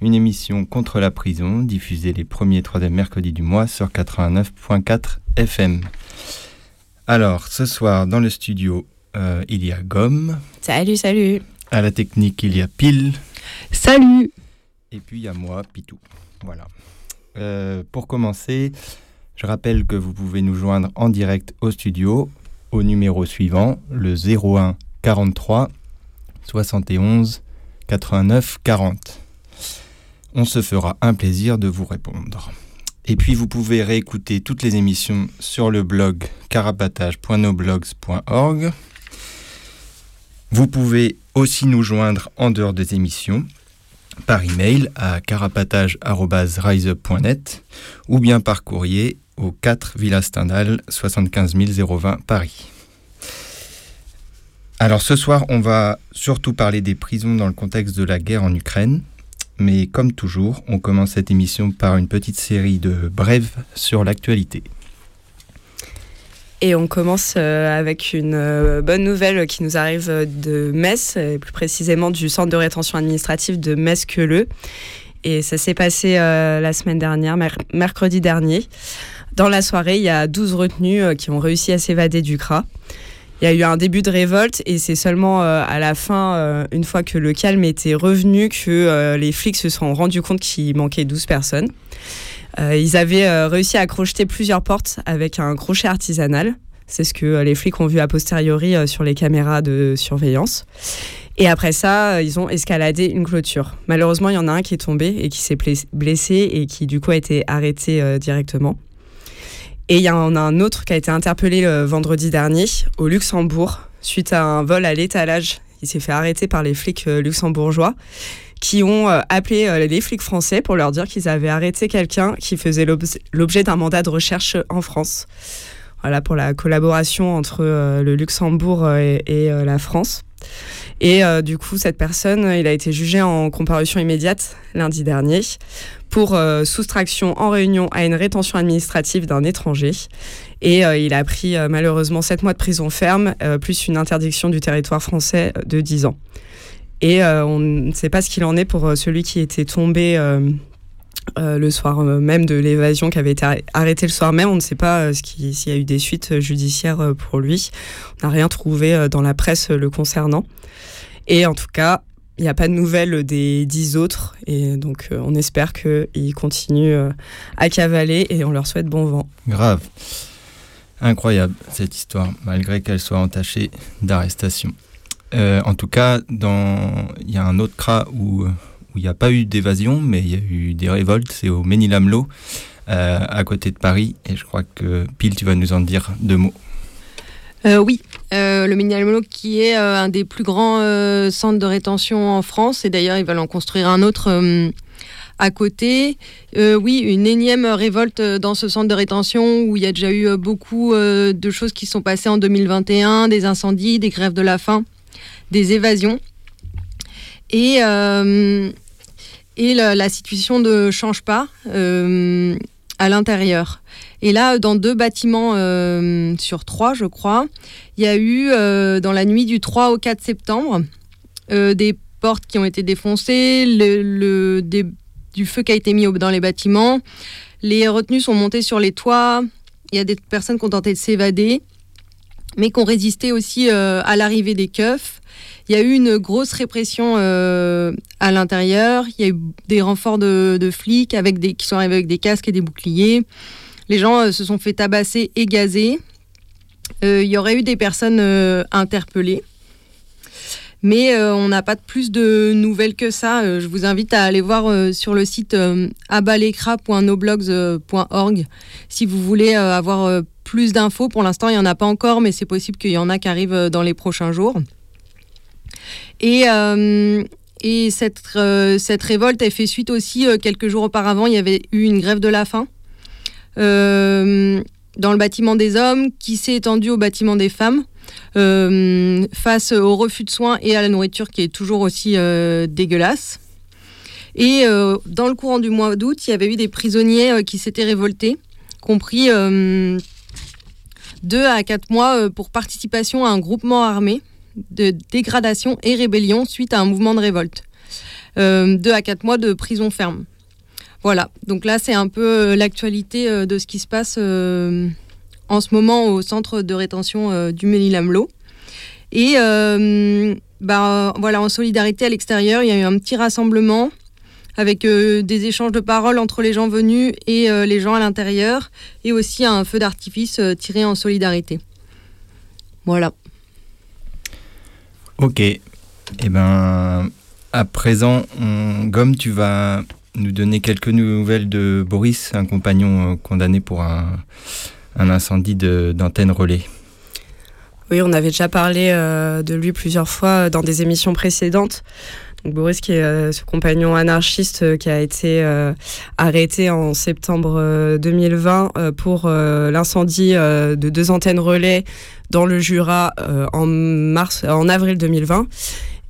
une émission contre la prison diffusée les premiers et troisièmes mercredis du mois sur 89.4 FM. Alors, ce soir, dans le studio, euh, il y a Gomme. Salut, salut. À la technique, il y a Pile. Salut. Et puis il y a moi, Pitou. Voilà. Euh, pour commencer, je rappelle que vous pouvez nous joindre en direct au studio au numéro suivant, le 01 43 71 89 40. On se fera un plaisir de vous répondre. Et puis vous pouvez réécouter toutes les émissions sur le blog carapatage.noblogs.org. Vous pouvez aussi nous joindre en dehors des émissions par email à carapatage.riseup.net ou bien par courrier au 4 Villa Stendhal 75 020 Paris. Alors ce soir, on va surtout parler des prisons dans le contexte de la guerre en Ukraine. Mais comme toujours, on commence cette émission par une petite série de brèves sur l'actualité. Et on commence euh, avec une euh, bonne nouvelle qui nous arrive de Metz, et plus précisément du centre de rétention administrative de Metz-Queuleux. Et ça s'est passé euh, la semaine dernière, mercredi dernier. Dans la soirée, il y a 12 retenus qui ont réussi à s'évader du CRA. Il y a eu un début de révolte et c'est seulement à la fin, une fois que le calme était revenu, que les flics se sont rendus compte qu'il manquait 12 personnes. Euh, ils avaient euh, réussi à crocheter plusieurs portes avec un crochet artisanal. C'est ce que euh, les flics ont vu a posteriori sur les caméras de surveillance. Et après ça, ils ont escaladé une clôture. Malheureusement, il y en a un qui est tombé et qui s'est blessé et qui du coup a été arrêté directement. Et il y en a un autre qui a été interpellé le vendredi dernier au Luxembourg suite à un vol à l'étalage. Il s'est fait arrêter par les flics luxembourgeois qui ont euh, appelé euh, les flics français pour leur dire qu'ils avaient arrêté quelqu'un qui faisait l'objet d'un mandat de recherche en France. Voilà pour la collaboration entre euh, le Luxembourg et, la France. Et du coup, cette personne, il a été jugé en comparution immédiate lundi dernier pour soustraction en réunion à une rétention administrative d'un étranger. Et il a pris malheureusement 7 mois de prison ferme, plus une interdiction du territoire français de 10 ans. Et euh, on ne sait pas ce qu'il en est pour euh, celui qui était tombé euh, le soir même de l'évasion, qui avait été arrêté le soir même. On ne sait pas s'il y a eu des suites judiciaires pour lui. On n'a rien trouvé dans la presse le concernant. Et en tout cas, il n'y a pas de nouvelles des dix autres. Et donc, on espère qu'ils continuent à cavaler et on leur souhaite bon vent. Grave. Incroyable cette histoire, malgré qu'elle soit entachée d'arrestation. Euh, en tout cas, il y a un autre CRA où il n'y a pas eu d'évasion, mais il y a eu des révoltes, c'est au Ménilamlo, euh, à côté de Paris, et je crois que Pile, tu vas nous en dire deux mots. Euh, oui, le Ménilamlo qui est un des plus grands centres de rétention en France, et d'ailleurs ils veulent en construire un autre à côté. oui, une énième révolte dans ce centre de rétention où il y a déjà eu beaucoup de choses qui sont passées en 2021, des incendies, des grèves de la faim des évasions. Et, euh, et la, situation ne change pas euh, à l'intérieur. Et là, dans deux bâtiments euh, sur trois, je crois, il y a eu, dans la nuit du 3 au 4 septembre, des portes qui ont été défoncées, du feu qui a été mis dans les bâtiments. Les retenues sont montées sur les toits. Il y a des personnes qui ont tenté de s'évader, mais qui ont résisté aussi à l'arrivée des keufs. Il y a eu une grosse répression à l'intérieur. Il y a eu des renforts de, flics avec qui sont arrivés avec des casques et des boucliers. Les gens se sont fait tabasser et gazer. Il y aurait eu des personnes interpellées. Mais euh, on n'a pas de plus de nouvelles que ça. Euh, je vous invite à aller voir euh, sur le site abalekra.noblogs.org si vous voulez avoir plus d'infos. Pour l'instant, il n'y en a pas encore, mais c'est possible qu'il y en a qui arrivent dans les prochains jours. Et, et cette, cette révolte a fait suite aussi, quelques jours auparavant, il y avait eu une grève de la faim dans le bâtiment des hommes qui s'est étendue au bâtiment des femmes. Euh, face au refus de soins et à la nourriture qui est toujours aussi euh, dégueulasse. Et euh, dans le courant du mois d'août, il y avait eu des prisonniers qui s'étaient révoltés, compris deux à quatre mois pour participation à un groupement armé de dégradation et rébellion suite à un mouvement de révolte. deux à quatre mois de prison ferme. Voilà, donc là c'est un peu l'actualité de ce qui se passe en ce moment au centre de rétention euh, du Ménil-Amelot. Et euh, bah, voilà, en solidarité à l'extérieur, il y a eu un petit rassemblement avec euh, des échanges de paroles entre les gens venus et les gens à l'intérieur, et aussi un feu d'artifice tiré en solidarité. Voilà. Ok. Eh ben, à présent, Gomme, tu vas nous donner quelques nouvelles de Boris, un compagnon condamné pour un, un incendie d'antenne relais. Oui, on avait déjà parlé euh, de lui plusieurs fois dans des émissions précédentes. Boris, qui est euh, ce compagnon anarchiste euh, qui a été arrêté en septembre 2020 pour l'incendie de deux antennes relais dans le Jura en mars, en avril 2020,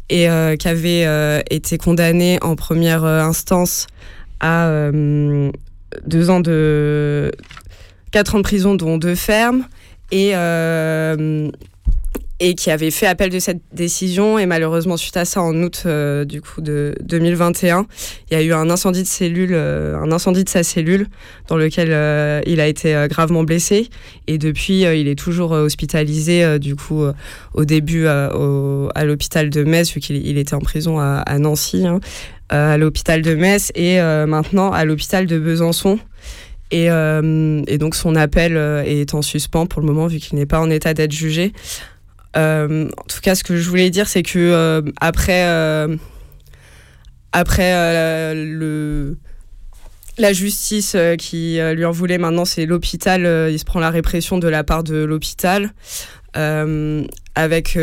et qui avait été condamné en première instance à deux ans de 4 ans de prison, dont deux fermes, et, euh, et qui avait fait appel de cette décision. Et malheureusement, suite à ça, en août euh, du coup de 2021, il y a eu un incendie de cellule, euh, un incendie de sa cellule, dans lequel il a été gravement blessé. Et depuis, il est toujours hospitalisé, du coup, au début à l'hôpital de Metz, vu qu'il était en prison à, Nancy. Hein, à l'hôpital de Metz et maintenant à l'hôpital de Besançon euh, et, donc son appel euh, est en suspens pour le moment vu qu'il n'est pas en état d'être jugé. Euh, en tout cas, ce que je voulais dire, c'est que après, après le, la justice qui lui en voulait maintenant, c'est l'hôpital. il se prend la répression de la part de l'hôpital. avec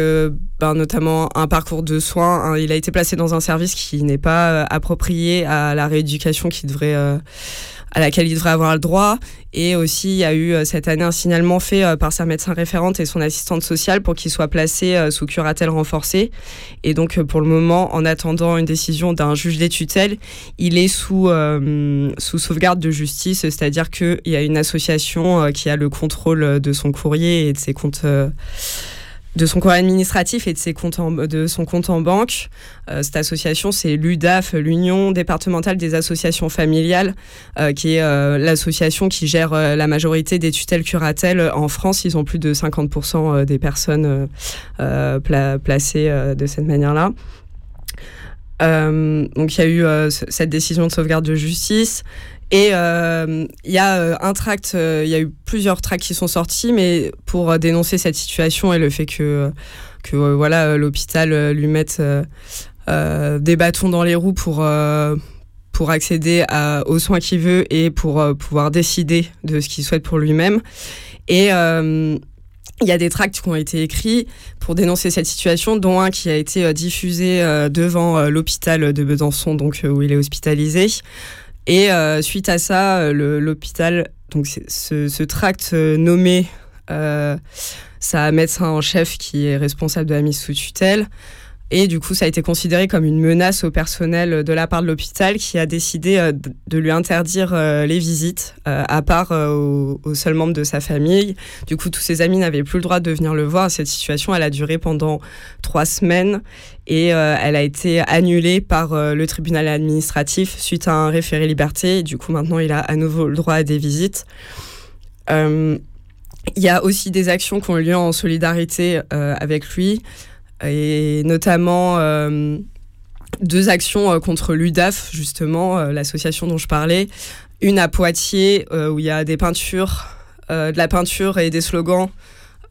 ben, notamment un parcours de soins. il a été placé dans un service qui n'est pas approprié à la rééducation qui devrait à laquelle il devrait avoir le droit. Et aussi, il y a eu euh, cette année un signalement fait euh, par sa médecin référente et son assistante sociale pour qu'il soit placé euh, sous curatelle renforcée. Et donc, pour le moment, en attendant une décision d'un juge des tutelles, il est sous, sous sauvegarde de justice, c'est-à-dire qu'il y a une association qui a le contrôle de son courrier et de ses comptes de son courrier administratif et de, ses comptes de son compte en banque. Euh, cette association, c'est l'UDAF, l'Union départementale des associations familiales, euh, qui est euh, l'association qui gère la majorité des tutelles curatelles en France. Ils ont plus de 50% des personnes placées de cette manière-là. donc il y a eu cette décision de sauvegarde de justice. Et il euh, y a euh, un tract, euh, il y a eu plusieurs tracts qui sont sortis, mais pour dénoncer cette situation et le fait que, que voilà, l'hôpital lui mette des bâtons dans les roues pour, pour accéder aux soins qu'il veut et pour pouvoir décider de ce qu'il souhaite pour lui-même. Et il y a des tracts qui ont été écrits pour dénoncer cette situation, dont un qui a été diffusé devant l'hôpital de Besançon, donc où il est hospitalisé. Et euh, suite à ça, euh, l'hôpital, donc ce, ce tract euh, nommé sa médecin en chef qui est responsable de la mise sous tutelle. Et du coup, ça a été considéré comme une menace au personnel de la part de l'hôpital qui a décidé euh, de lui interdire euh, les visites, euh, à part aux, seuls membres de sa famille. Du coup, tous ses amis n'avaient plus le droit de venir le voir. Cette situation, elle a duré pendant trois semaines et elle a été annulée par le tribunal administratif suite à un référé liberté. Du coup, maintenant, il a à nouveau le droit à des visites. Il y a aussi des actions qui ont lieu en solidarité avec lui. Et notamment deux actions contre l'UDAF, justement, l'association dont je parlais. Une à Poitiers, où il y a des peintures, de la peinture et des slogans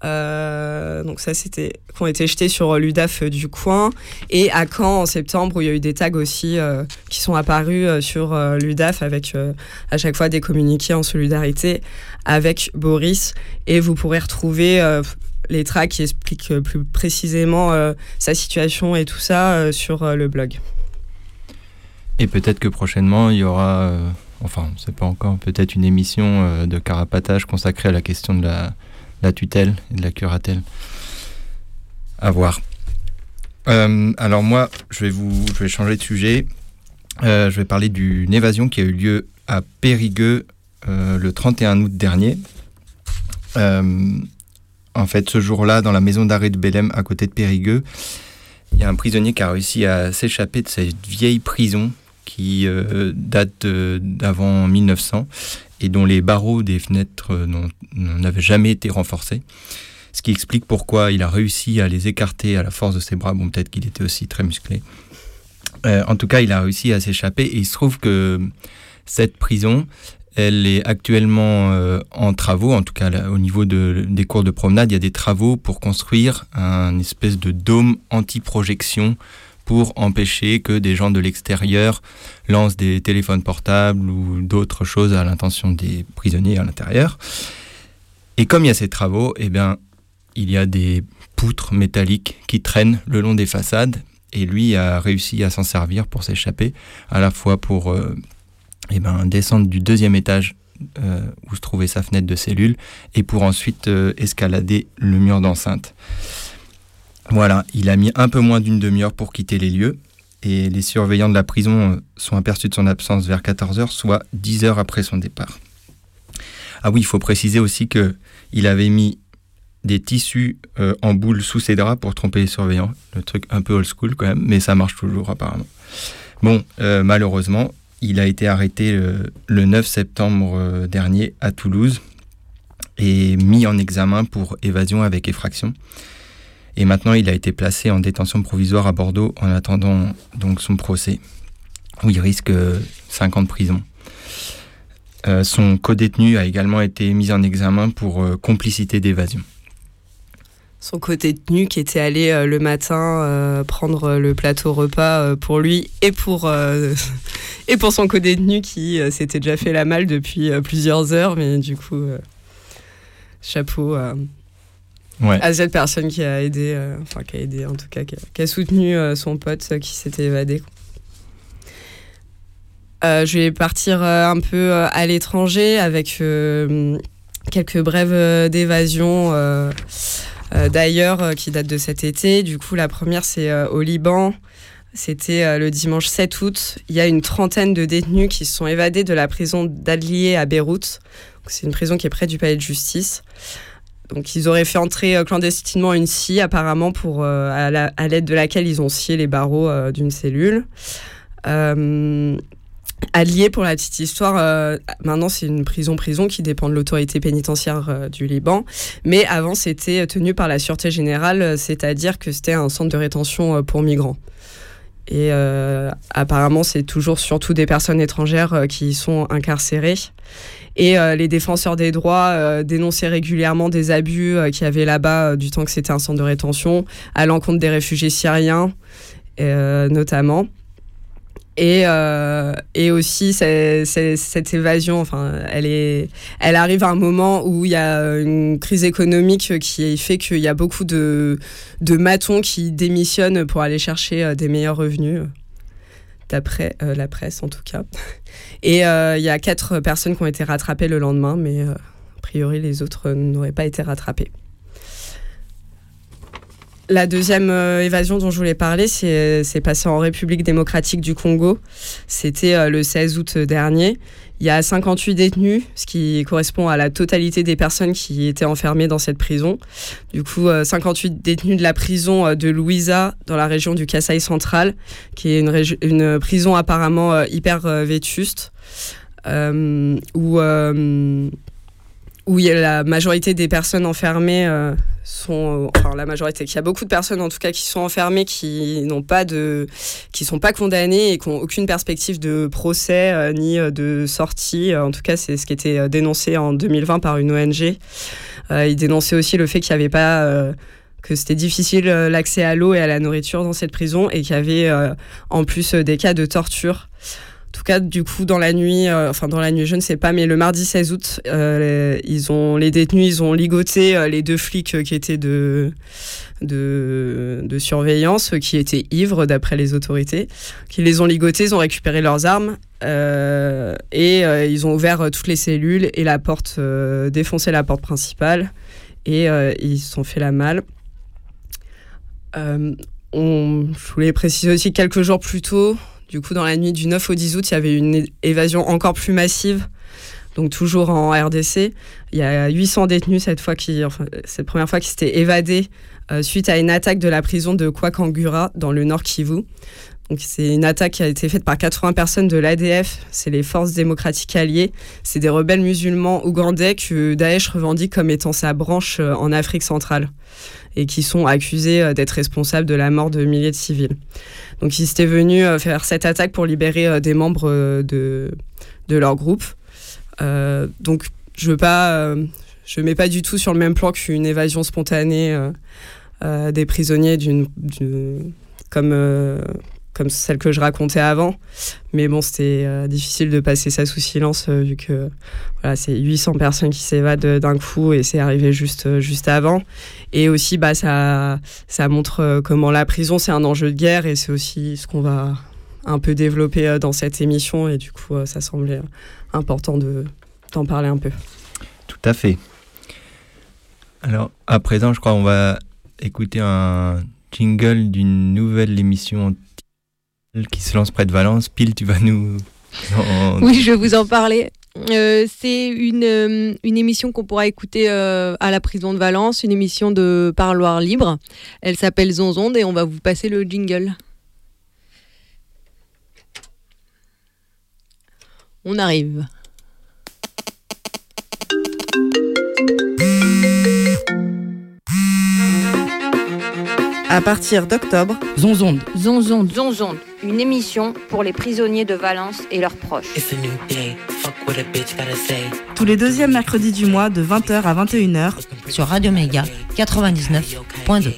euh, donc ça, c'était qui ont été jetés sur l'UDAF du coin. Et à Caen, en septembre, où il y a eu des tags aussi euh, qui sont apparus euh, sur l'UDAF avec à chaque fois des communiqués en solidarité avec Boris. Et vous pourrez retrouver les tracks qui expliquent plus précisément sa situation et tout ça sur le blog. Et peut-être que prochainement, il y aura, enfin, c'est pas encore, peut-être une émission de carapatage consacrée à la question de la la tutelle et de la curatelle. À voir. Euh, alors moi, je vais vous, je vais changer de sujet. Euh, je vais parler d'une évasion qui a eu lieu à Périgueux euh, le 31 août dernier. En fait, ce jour-là, dans la maison d'arrêt de Bélem, à côté de Périgueux, il y a un prisonnier qui a réussi à s'échapper de cette vieille prison qui date d'avant 1900 et dont les barreaux des fenêtres euh, n'avaient jamais été renforcés. Ce qui explique pourquoi il a réussi à les écarter à la force de ses bras. Bon, peut-être qu'il était aussi très musclé. Euh, en tout cas, il a réussi à s'échapper et il se trouve que cette prison, elle est actuellement euh, en travaux, en tout cas au niveau des cours de promenade, il y a des travaux pour construire un espèce de dôme anti-projection pour empêcher que des gens de l'extérieur lancent des téléphones portables ou d'autres choses à l'intention des prisonniers à l'intérieur. Et comme il y a ces travaux, eh bien, il y a des poutres métalliques qui traînent le long des façades et lui a réussi à s'en servir pour s'échapper, à la fois pour euh, eh ben, descendre du deuxième étage euh, où se trouvait sa fenêtre de cellule et pour ensuite euh, escalader le mur d'enceinte. Voilà, il a mis un peu moins d'une demi-heure pour quitter les lieux et les surveillants de la prison euh, sont aperçus de son absence vers 14 heures, soit 10 heures après son départ. Ah oui, il faut préciser aussi que il avait mis des tissus en boule sous ses draps pour tromper les surveillants. Le truc un peu old school quand même, mais ça marche toujours apparemment. Bon, malheureusement, il a été arrêté le 9 septembre dernier à Toulouse et mis en examen pour évasion avec effraction. Et maintenant, il a été placé en détention provisoire à Bordeaux en attendant donc son procès, où il risque 5 ans de prison. Euh, son co-détenu a également été mis en examen pour euh, complicité d'évasion. Son co-détenu qui était allé euh, le matin prendre le plateau repas pour lui et pour, et pour son co-détenu qui s'était déjà fait la malle depuis plusieurs heures, mais du coup, chapeau à cette personne qui a aidé, euh, enfin qui a aidé en tout cas, qui a, soutenu euh, son pote euh, qui s'était évadé. je vais partir un peu à l'étranger avec quelques brèves d'évasion d'ailleurs qui datent de cet été. Du coup, la première, c'est au Liban. C'était le dimanche 7 août. Il y a une trentaine de détenus qui se sont évadés de la prison d'Adlier à Beyrouth. C'est une prison qui est près du palais de justice. Donc ils auraient fait entrer euh, clandestinement une scie apparemment pour euh, à l'aide de laquelle ils ont scié les barreaux euh, d'une cellule. Allié pour la petite histoire, maintenant c'est une prison-prison qui dépend de l'autorité pénitentiaire du Liban, mais avant c'était tenu par la Sûreté Générale, c'est-à-dire que c'était un centre de rétention pour migrants. Et apparemment c'est toujours surtout des personnes étrangères qui y sont incarcérées. Et euh, les défenseurs des droits euh, dénonçaient régulièrement des abus euh, qu'il y avait là-bas du temps que c'était un centre de rétention à l'encontre des réfugiés syriens, notamment. Et, et aussi cette évasion, enfin, elle, est, elle arrive à un moment où il y a une crise économique qui fait qu'il y a beaucoup de, de matons qui démissionnent pour aller chercher des meilleurs revenus d'après euh, la presse en tout cas. Et euh, il y a quatre personnes qui ont été rattrapées le lendemain, mais euh, a priori les autres n'auraient pas été rattrapées. La deuxième évasion dont je voulais parler, c'est passé en République démocratique du Congo. C'était le 16 août dernier. Il y a 58 détenus, ce qui correspond à la totalité des personnes qui étaient enfermées dans cette prison. Du coup, 58 euh, détenus de la prison euh, de Louisa, dans la région du Kasaï central, qui est une, prison apparemment euh, hyper vétuste, où, où il y a la majorité des personnes enfermées sont, enfin la majorité, qu'il y a beaucoup de personnes en tout cas qui sont enfermées, qui n'ont pas de, qui sont pas condamnées et qui n'ont aucune perspective de procès euh, ni euh, de sortie. En tout cas, c'est ce qui était dénoncé en 2020 par une ONG. Euh, il dénonçait aussi le fait qu'il n'y avait pas que c'était difficile l'accès à l'eau et à la nourriture dans cette prison et qu'il y avait en plus des cas de torture. En tout cas, du coup, dans la nuit, euh, enfin dans la nuit, je ne sais pas, mais le mardi 16 août, euh, ils ont, les détenus, ils ont ligoté euh, les deux flics qui étaient de, de, de surveillance, qui étaient ivres d'après les autorités, qui les ont ligotés, ils ont récupéré leurs armes et ils ont ouvert toutes les cellules et la porte, défoncé la porte principale et ils se sont fait la malle. Je voulais préciser aussi quelques jours plus tôt, du coup, dans la nuit du 9 au 10 août, il y avait une évasion encore plus massive, donc toujours en RDC. Il y a 800 détenus cette fois qui, cette première fois qui s'étaient évadés euh, suite à une attaque de la prison de Kwakangura dans le Nord Kivu. Donc c'est une attaque qui a été faite par 80 personnes de l'ADF, c'est les forces démocratiques alliées. C'est des rebelles musulmans ougandais que Daesh revendique comme étant sa branche euh, en Afrique centrale et qui sont accusés euh, d'être responsables de la mort de milliers de civils. Donc ils étaient venus euh, faire cette attaque pour libérer euh, des membres de, de leur groupe. donc je veux pas, mets pas du tout sur le même plan qu'une évasion spontanée des prisonniers d'une, comme comme celle que je racontais avant. Mais bon, c'était euh, difficile de passer ça sous silence euh, vu que voilà, c'est 800 personnes qui s'évadent d'un coup et c'est arrivé juste, euh, juste avant. Et aussi, bah, ça, ça montre comment la prison, c'est un enjeu de guerre et c'est aussi ce qu'on va un peu développer dans cette émission. Et du coup, ça semblait important de, d'en parler un peu. Tout à fait. Alors, à présent, je crois qu'on va écouter un jingle d'une nouvelle émission qui se lance près de Valence. Pile, tu vas nous. oui, je vais vous en parler. Euh, c'est une, euh, une, émission qu'on pourra écouter euh, à la prison de Valence, une émission de parloir libre. Elle s'appelle Zonzonde et on va vous passer le jingle. On arrive. À partir d'octobre, Zonzonde. Zonzonde. Zonzonde, une émission pour les prisonniers de Valence et leurs proches. Tous les deuxièmes mercredis du mois de 20h à 21h sur Radio Méga 99.2.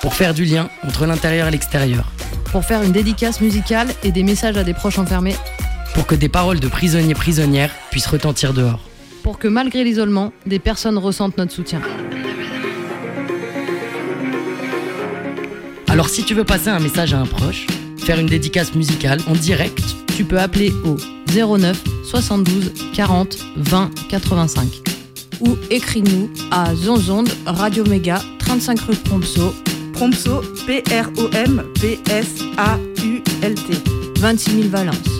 Pour faire du lien entre l'intérieur et l'extérieur. Pour faire une dédicace musicale et des messages à des proches enfermés pour que des paroles de prisonniers prisonnières puissent retentir dehors. Pour que malgré l'isolement, des personnes ressentent notre soutien. Alors si tu veux passer un message à un proche, faire une dédicace musicale en direct, tu peux appeler au 09 72 40 20 85 ou écris-nous à Zonzonde Radio Méga 35 rue Prompso Prompso P-R-O-M-P-S-A-U-L-T 26 000 Valence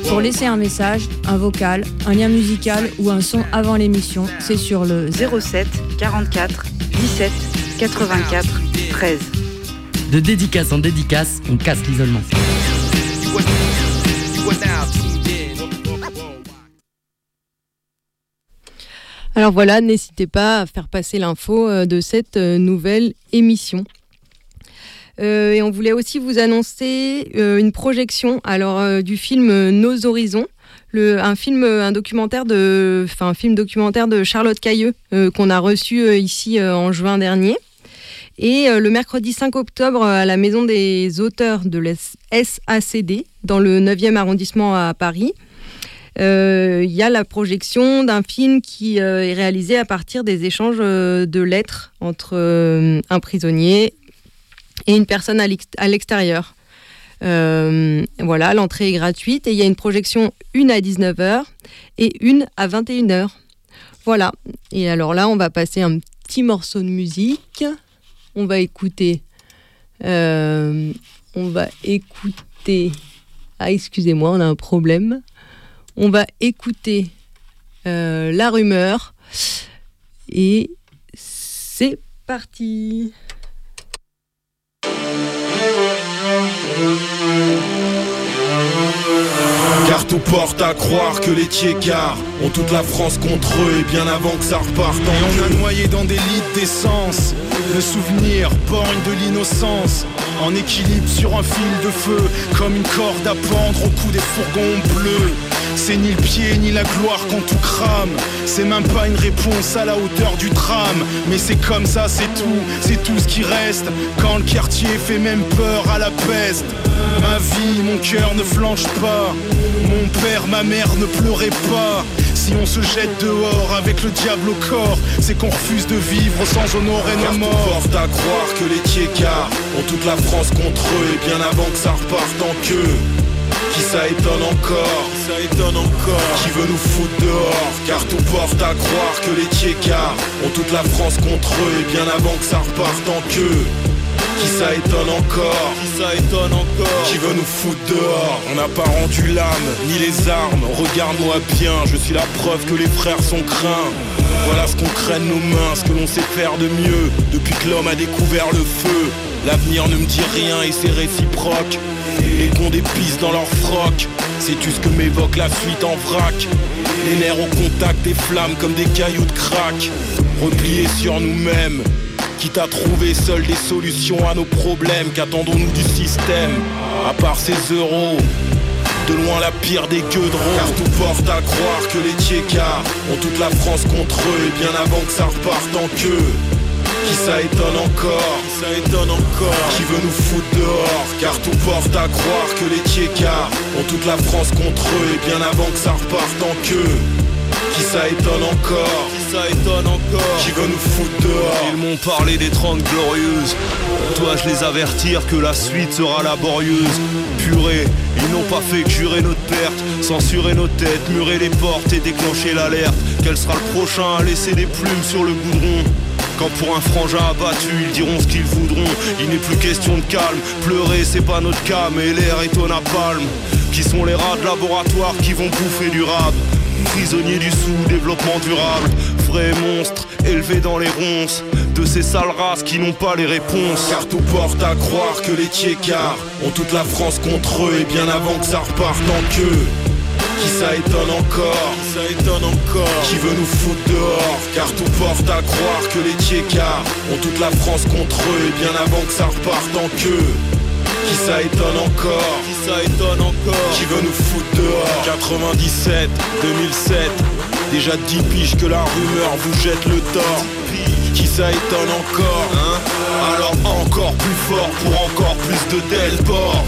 pour laisser un message, un vocal, un lien musical ou un son avant l'émission, c'est sur le 07 44 17 84 13. De dédicace en dédicace, on casse l'isolement. Alors voilà, n'hésitez pas à faire passer l'info euh, de cette euh, nouvelle émission. Euh, et on voulait aussi vous annoncer euh, une projection alors euh, du film Nos Horizons. Un film, un documentaire de, enfin film documentaire de Charlotte Cailleux qu'on a reçu ici en juin dernier. Et le mercredi 5 octobre, à la Maison des auteurs de l'SACD, dans le 9e arrondissement à Paris, il y a la projection d'un film qui est réalisé à partir des échanges de lettres entre un prisonnier et une personne à l'extérieur. Euh, voilà, l'entrée est gratuite et il y a une projection une à 19h et une à 21h. Voilà. Et alors là, on va passer un petit morceau de musique. On va écouter. Euh, on va écouter. Ah, excusez-moi, on a un problème. On va écouter euh, La rumeur. Et c'est parti. Car tout porte à croire que les Tiécars ont toute la France contre eux et bien avant que ça reparte. Et on a noyé dans des litres d'essence. Le souvenir borgne de l'innocence. En équilibre sur un fil de feu, comme une corde à pendre au cou des fourgons bleus. C'est ni le pied ni la gloire quand tout crame. C'est même pas une réponse à la hauteur du drame. Mais c'est comme ça, c'est tout, c'est tout ce qui reste. Quand le quartier fait même peur à la peste. Ma vie, mon cœur ne flanche pas. Mon père, ma mère ne pleuraient pas. Si on se jette dehors avec le diable au corps, c'est qu'on refuse de vivre sans honorer nos morts. porte à croire que les Tiécars ont toute la France contre eux et bien avant que ça reparte en queue. Qui ça étonne encore Qui ça étonne encore Qui veut nous foutre dehors Car tout porte à croire que les Tiécars ont toute la France contre eux et bien avant que ça reparte en queue. Qui ça étonne encore Qui ça étonne encore Qui veut nous foutre dehors On n'a pas rendu l'âme, ni les armes. Regarde-moi bien, je suis la preuve que les frères sont craints. Voilà ce qu'on craigne nos mains, ce que l'on sait faire de mieux. Depuis que l'homme a découvert le feu L'avenir ne me dit rien et c'est réciproque. Les cons pistes dans leur froc. Sais-tu ce que m'évoque la fuite en vrac. Les nerfs au contact des flammes comme des cailloux de crack. Repliés sur nous-mêmes. Quitte à trouver seul des solutions à nos problèmes, qu'attendons-nous du système? À part ces euros, de loin la pire des queues de Car tout porte à croire que les Tiécars ont toute la France contre eux et bien avant que ça reparte en queue. Qui ça étonne encore Qui ça étonne encore Qui veut nous foutre dehors Car tout porte à croire que les Tiécars ont toute la France contre eux et bien avant que ça reparte en queue. Qui ça étonne encore ça étonne encore. Qui veut nous foutre dehors Ils m'ont parlé des 30 glorieuses. Dois-je les avertir que la suite sera laborieuse. Purée, ils n'ont pas fait que jurer notre perte. Censurer nos têtes, murer les portes et déclencher l'alerte. Quel sera le prochain à laisser des plumes sur le goudron quand pour un frangin abattu, ils diront ce qu'ils voudront. Il n'est plus question de calme. Pleurer, c'est pas notre cas, mais l'air est au napalm. Qui sont les rats de laboratoire qui vont bouffer du rap Prisonniers du sous-développement durable, vrais monstres élevés dans les ronces de ces sales races qui n'ont pas les réponses. Car tout porte à croire que les Tiécars ont toute la France contre eux et bien avant que ça reparte en queue. Qui ça étonne encore Qui ça étonne encore Qui veut nous foutre dehors Car tout porte à croire que les Tiécars ont toute la France contre eux et bien avant que ça reparte en queue. Qui ça étonne encore Qui ça étonne encore Qui veut nous foutre dehors 97, 2007 Déjà 10 piges que la rumeur vous jette le tort. Qui ça étonne encore hein? Alors encore plus fort pour encore plus de Delport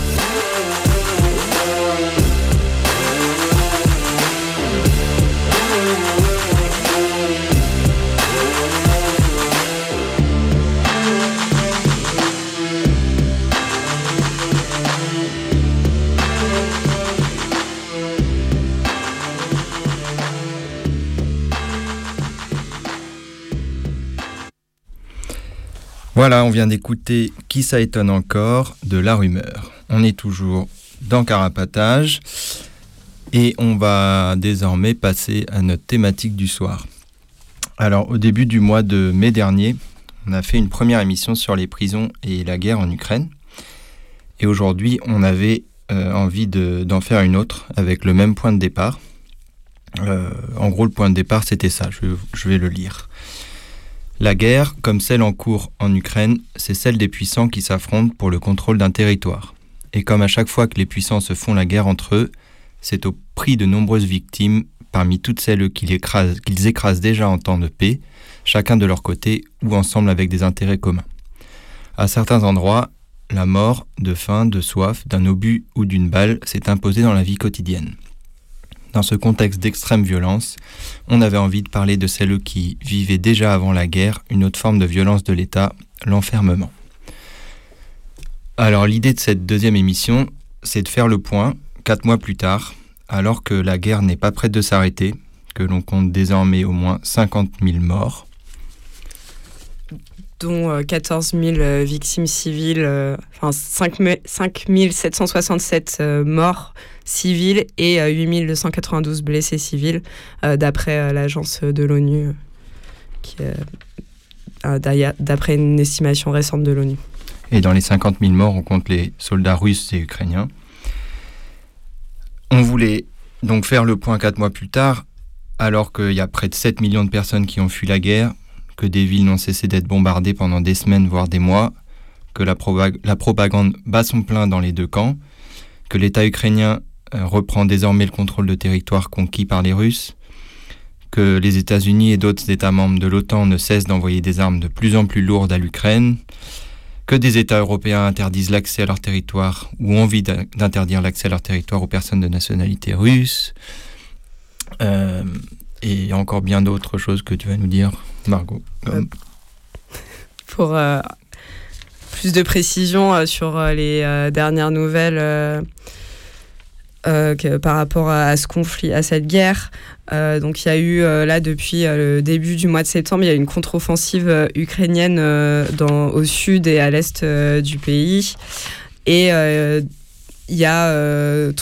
Voilà, on vient d'écouter Qui ça étonne encore de La Rumeur. On est toujours dans Carapatage et on va désormais passer à notre thématique du soir. Alors, au début du mois de mai dernier, on a fait une première émission sur les prisons et la guerre en Ukraine. Et aujourd'hui, on avait euh, envie d'en faire une autre avec le même point de départ. Euh, en gros, le point de départ, c'était ça. je vais le lire. La guerre, comme celle en cours en Ukraine, c'est celle des puissants qui s'affrontent pour le contrôle d'un territoire. Et comme à chaque fois que les puissants se font la guerre entre eux, c'est au prix de nombreuses victimes parmi toutes celles qu'ils écrasent, déjà en temps de paix, chacun de leur côté ou ensemble avec des intérêts communs. À certains endroits, la mort, de faim, de soif, d'un obus ou d'une balle s'est imposée dans la vie quotidienne. Dans ce contexte d'extrême violence, on avait envie de parler de celles qui vivaient déjà avant la guerre une autre forme de violence de l'État, l'enfermement. Alors l'idée de cette deuxième émission, c'est de faire le point, quatre mois plus tard, alors que la guerre n'est pas prête de s'arrêter, que l'on compte désormais au moins 50 000 morts, dont 14 euh, 000 euh, victimes civiles, euh, enfin 5, 767 morts civils et 8 292 blessés civils, d'après l'agence de l'ONU, d'après une estimation récente de l'ONU. Et dans les 50 000 morts, on compte les soldats russes et ukrainiens. On voulait donc faire le point quatre mois plus tard, alors qu'il y a près de 7 millions de personnes qui ont fui la guerre, que des villes n'ont cessé d'être bombardées pendant des semaines, voire des mois, que la, propagande bat son plein dans les deux camps, que l'État ukrainien euh, reprend désormais le contrôle de territoires conquis par les Russes, que les États-Unis et d'autres États membres de l'OTAN ne cessent d'envoyer des armes de plus en plus lourdes à l'Ukraine, que des États européens interdisent l'accès à leur territoire ou ont envie d'interdire l'accès à leur territoire aux personnes de nationalité russe, euh, et encore bien d'autres choses que tu vas nous dire, Margot. Euh, pour plus de précisions sur les dernières nouvelles euh, par rapport à, ce conflit, à cette guerre. Euh, donc il y a eu euh, là depuis le début du mois de septembre, il y a eu une contre-offensive ukrainienne dans, au sud et à l'est du pays. Et il y a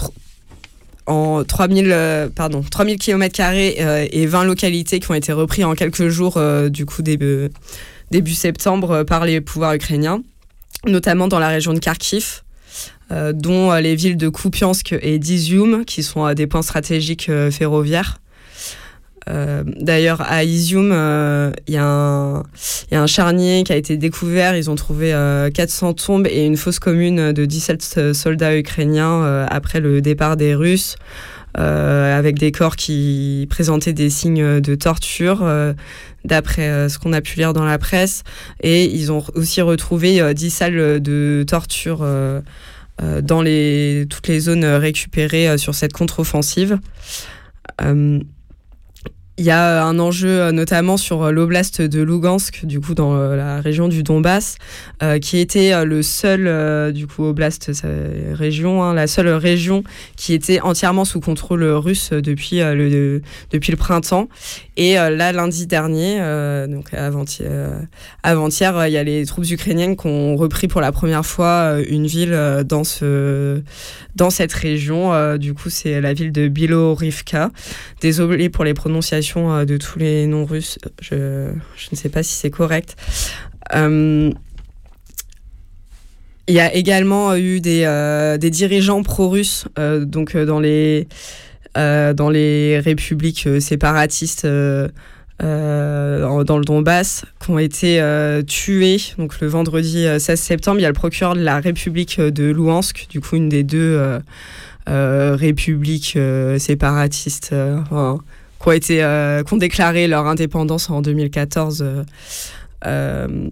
en 3000, pardon, 3000 km et 20 localités qui ont été repris en quelques jours du coup début, début septembre par les pouvoirs ukrainiens, notamment dans la région de Kharkiv. Euh, dont euh, les villes de Kupiansk et d'Izium, qui sont euh, des points stratégiques ferroviaires. D'ailleurs, à Izium, il y, a un charnier qui a été découvert. Ils ont trouvé 400 tombes et une fosse commune de 17 soldats ukrainiens après le départ des Russes, avec des corps qui présentaient des signes de torture, d'après ce qu'on a pu lire dans la presse. Et ils ont aussi retrouvé 10 salles de torture euh, dans les, toutes les zones récupérées euh, sur cette contre-offensive. Il y a un enjeu euh, notamment sur euh, l'oblast de Lugansk, du coup dans euh, la région du Donbass, qui était le seul, du coup oblast, région, hein, la seule région qui était entièrement sous contrôle russe depuis le depuis le printemps. Et là, lundi dernier, donc avant-hier, avant-hier, il y a les troupes ukrainiennes qui ont repris pour la première fois une ville dans ce dans cette région. du coup, c'est la ville de Bilorivka. Désolé pour les prononciations euh, de tous les noms russes. Je, ne sais pas si c'est correct. Euh, il y a également eu des, euh, des dirigeants pro-russes donc dans les dans les républiques séparatistes dans le Donbass qui ont été tués. Donc le vendredi 16 septembre, il y a le procureur de la République de Louhansk, du coup une des deux républiques séparatistes qui ont, été, euh, qui ont déclaré leur indépendance en 2014 euh,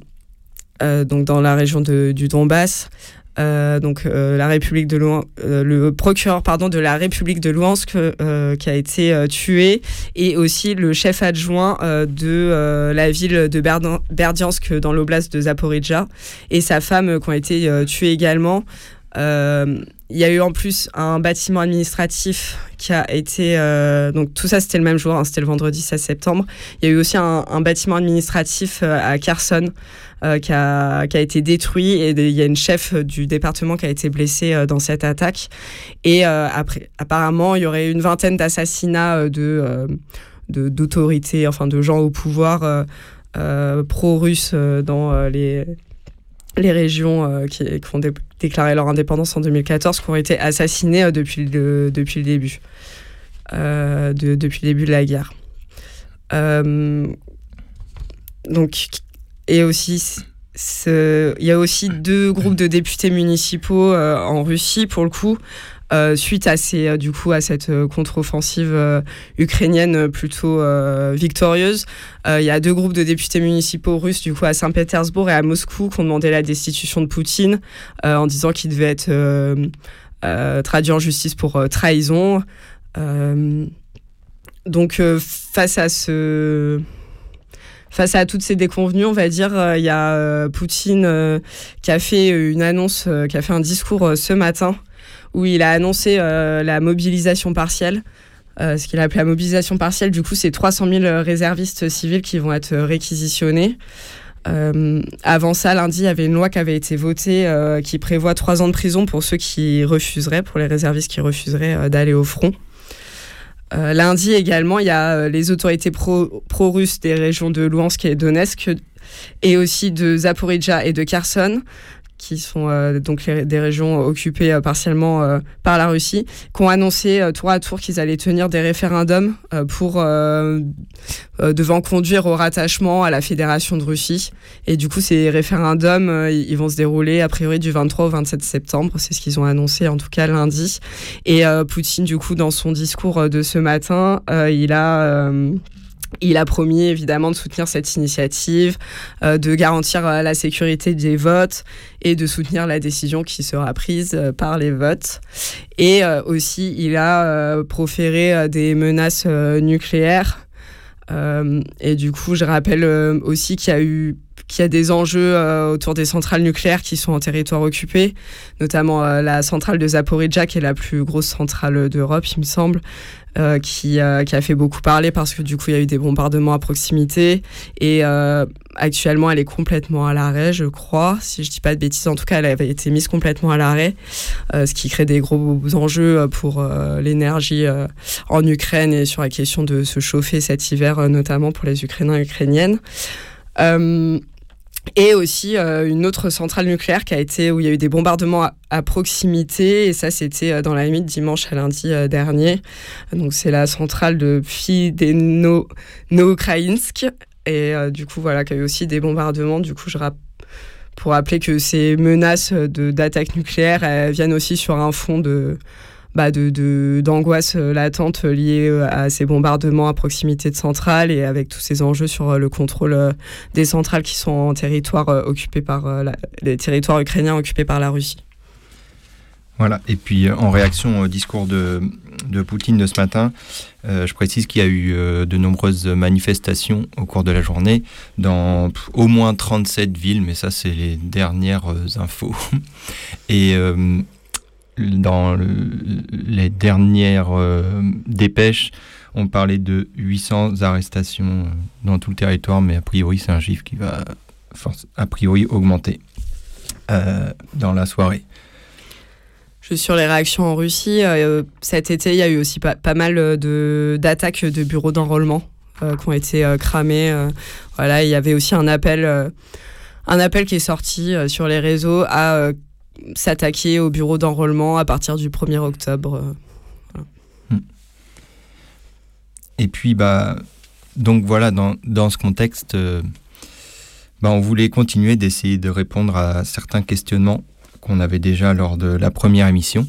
euh, donc dans la région de, du Donbass. donc la République de le procureur pardon de la République de Louhansk qui a été tué et aussi le chef adjoint de la ville de Berdiansk dans l'oblast de Zaporizhia et sa femme qui ont été tuées également. Il y a eu en plus un bâtiment administratif qui a été. Euh, donc tout ça, c'était le même jour, hein, c'était le vendredi 16 septembre. Il y a eu aussi un, bâtiment administratif euh, à Kherson euh, qui, a, qui, a, été détruit et il y a une chef du département qui a été blessée dans cette attaque. Et après, apparemment, il y aurait une vingtaine d'assassinats de, d'autorités, enfin de gens au pouvoir pro-russes dans les les régions qui, qui, ont déclaré leur indépendance en 2014, qui ont été assassinés euh, depuis, le, depuis le début, euh, de, depuis le début de la guerre. Euh, donc, et aussi, il y a aussi deux groupes de députés municipaux en Russie, pour le coup, euh, suite à, ces, euh, du coup, à cette euh, contre-offensive ukrainienne plutôt victorieuse. Il y a deux groupes de députés municipaux russes, du coup, à Saint-Pétersbourg et à Moscou, qui ont demandé la destitution de Poutine en disant qu'il devait être traduit en justice pour trahison. donc, face à ce face à toutes ces déconvenues, on va dire, il y a Poutine qui a fait une annonce, qui a fait un discours ce matin où il a annoncé euh, la mobilisation partielle. Euh, ce qu'il a appelé la mobilisation partielle, du coup, c'est 300 000 réservistes civils qui vont être réquisitionnés. Euh, avant ça, lundi, il y avait une loi qui avait été votée qui prévoit trois ans de prison pour ceux qui refuseraient, pour les réservistes qui refuseraient d'aller au front. lundi également, il y a les autorités pro-russes des régions de Luhansk et Donetsk et aussi de Zaporizhia et de Kherson qui sont euh, donc des régions occupées euh, partiellement euh, par la Russie, qui ont annoncé tour à tour qu'ils allaient tenir des référendums pour devant conduire au rattachement à la Fédération de Russie. Et du coup, ces référendums, ils vont se dérouler a priori du 23 au 27 septembre. C'est ce qu'ils ont annoncé en tout cas lundi. Et Poutine, du coup, dans son discours de ce matin, il a il a promis évidemment de soutenir cette initiative, euh, de garantir euh, la sécurité des votes et de soutenir la décision qui sera prise euh, par les votes. Et aussi, il a proféré des menaces nucléaires. et du coup, je rappelle aussi qu'il y a eu qu'il y a des enjeux autour des centrales nucléaires qui sont en territoire occupé, notamment la centrale de Zaporizhzhia, qui est la plus grosse centrale d'Europe, il me semble, euh, qui, euh, qui, a fait beaucoup parler parce que du coup il y a eu des bombardements à proximité. Et euh, actuellement elle est complètement à l'arrêt je crois si je dis pas de bêtises. En tout cas elle avait été mise complètement à l'arrêt ce qui crée des gros enjeux pour l'énergie en Ukraine et sur la question de se chauffer cet hiver notamment pour les Ukrainiens et Ukrainiennes et aussi euh, une autre centrale nucléaire qui a été où il y a eu des bombardements à, proximité et ça c'était euh, dans la de dimanche à lundi euh, dernier. Donc c'est la centrale de Fideno-Ukrainsk et du coup voilà qu'il y a eu aussi des bombardements. Du coup je pour rappeler que ces menaces d'attaque nucléaire viennent aussi sur un fond de bah, de, d'angoisse euh, latente liée euh, à ces bombardements à proximité de centrales et avec tous ces enjeux sur euh, le contrôle des centrales qui sont en territoire occupé par les territoires ukrainiens occupés par la Russie. Voilà, et puis en réaction au discours de, de Poutine de ce matin, je précise qu'il y a eu de nombreuses manifestations au cours de la journée dans au moins 37 villes, mais ça c'est les dernières infos. Et dans les dernières euh, dépêches, on parlait de 800 arrestations euh, dans tout le territoire, mais a priori, c'est un chiffre qui va a priori augmenter euh, dans la soirée. Suis sur les réactions en Russie. cet été, il y a eu aussi pas, mal d'attaques de, bureaux d'enrôlement qui ont été cramés. voilà, il y avait aussi un appel, un appel qui est sorti sur les réseaux à s'attaquer au bureau d'enrôlement à partir du 1er octobre. Euh, hmm. Et puis, bah, donc voilà, dans, dans ce contexte, euh, bah, on voulait continuer d'essayer de répondre à certains questionnements qu'on avait déjà lors de la première émission,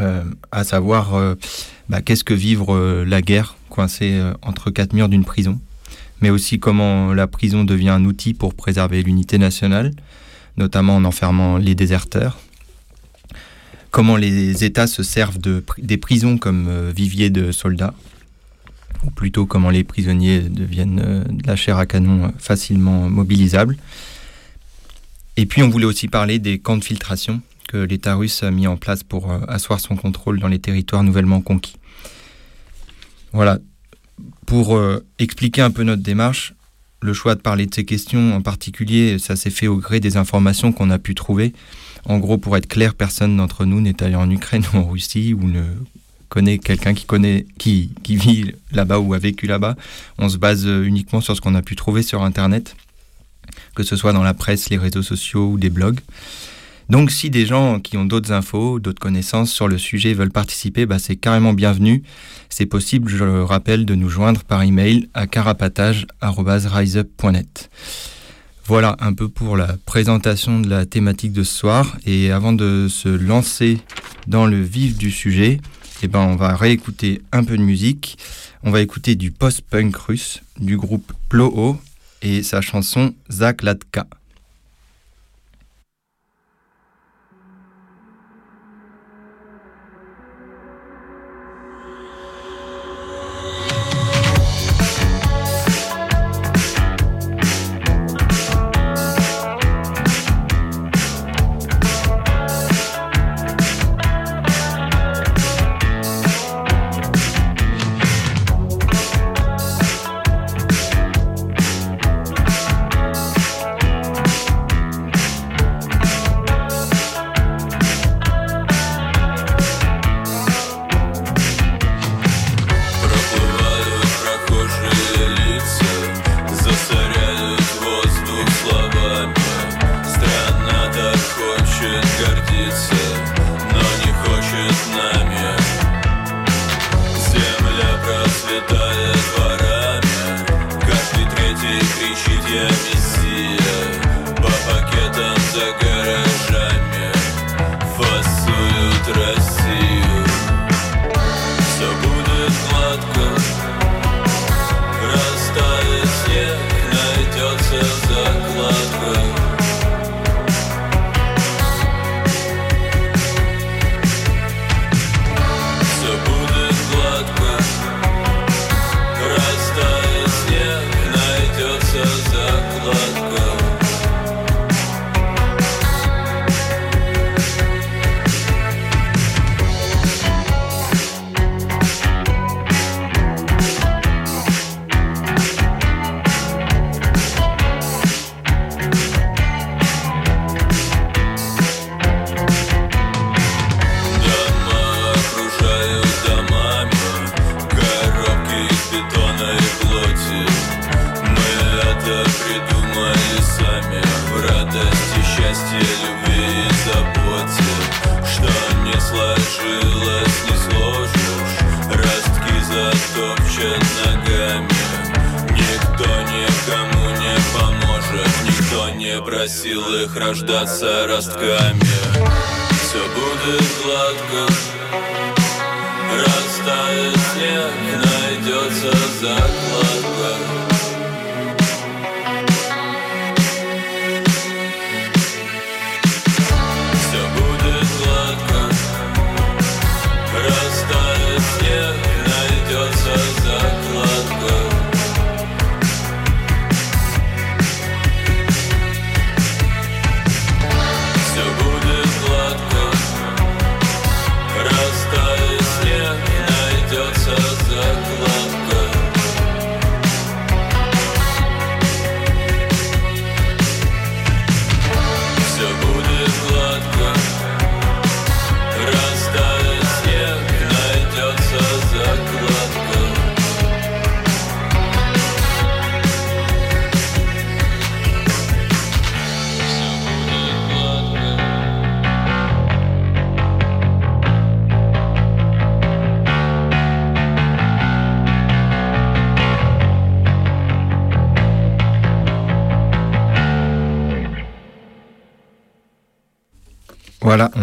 euh, à savoir bah, qu'est-ce que vivre la guerre coincée entre quatre murs d'une prison, mais aussi comment la prison devient un outil pour préserver l'unité nationale, notamment en enfermant les déserteurs. Comment les États se servent de, des prisons comme euh, vivier de soldats, ou plutôt comment les prisonniers deviennent euh, de la chair à canon euh, facilement mobilisables. Et puis on voulait aussi parler des camps de filtration que l'État russe a mis en place pour asseoir son contrôle dans les territoires nouvellement conquis. Voilà. Pour expliquer un peu notre démarche, le choix de parler de ces questions en particulier, ça s'est fait au gré des informations qu'on a pu trouver. En gros, pour être clair, personne d'entre nous n'est allé en Ukraine ou en Russie ou ne connaît quelqu'un qui connaît qui, vit là-bas ou a vécu là-bas. On se base uniquement sur ce qu'on a pu trouver sur Internet, que ce soit dans la presse, les réseaux sociaux ou des blogs. Donc si des gens qui ont d'autres infos, d'autres connaissances sur le sujet veulent participer, bah, c'est carrément bienvenu. C'est possible, je le rappelle, de nous joindre par email à carapatage.riseup.net. Voilà un peu pour la présentation de la thématique de ce soir. Et avant de se lancer dans le vif du sujet, eh ben on va réécouter un peu de musique. On va écouter du post-punk russe du groupe Ploho et sa chanson Zakladka.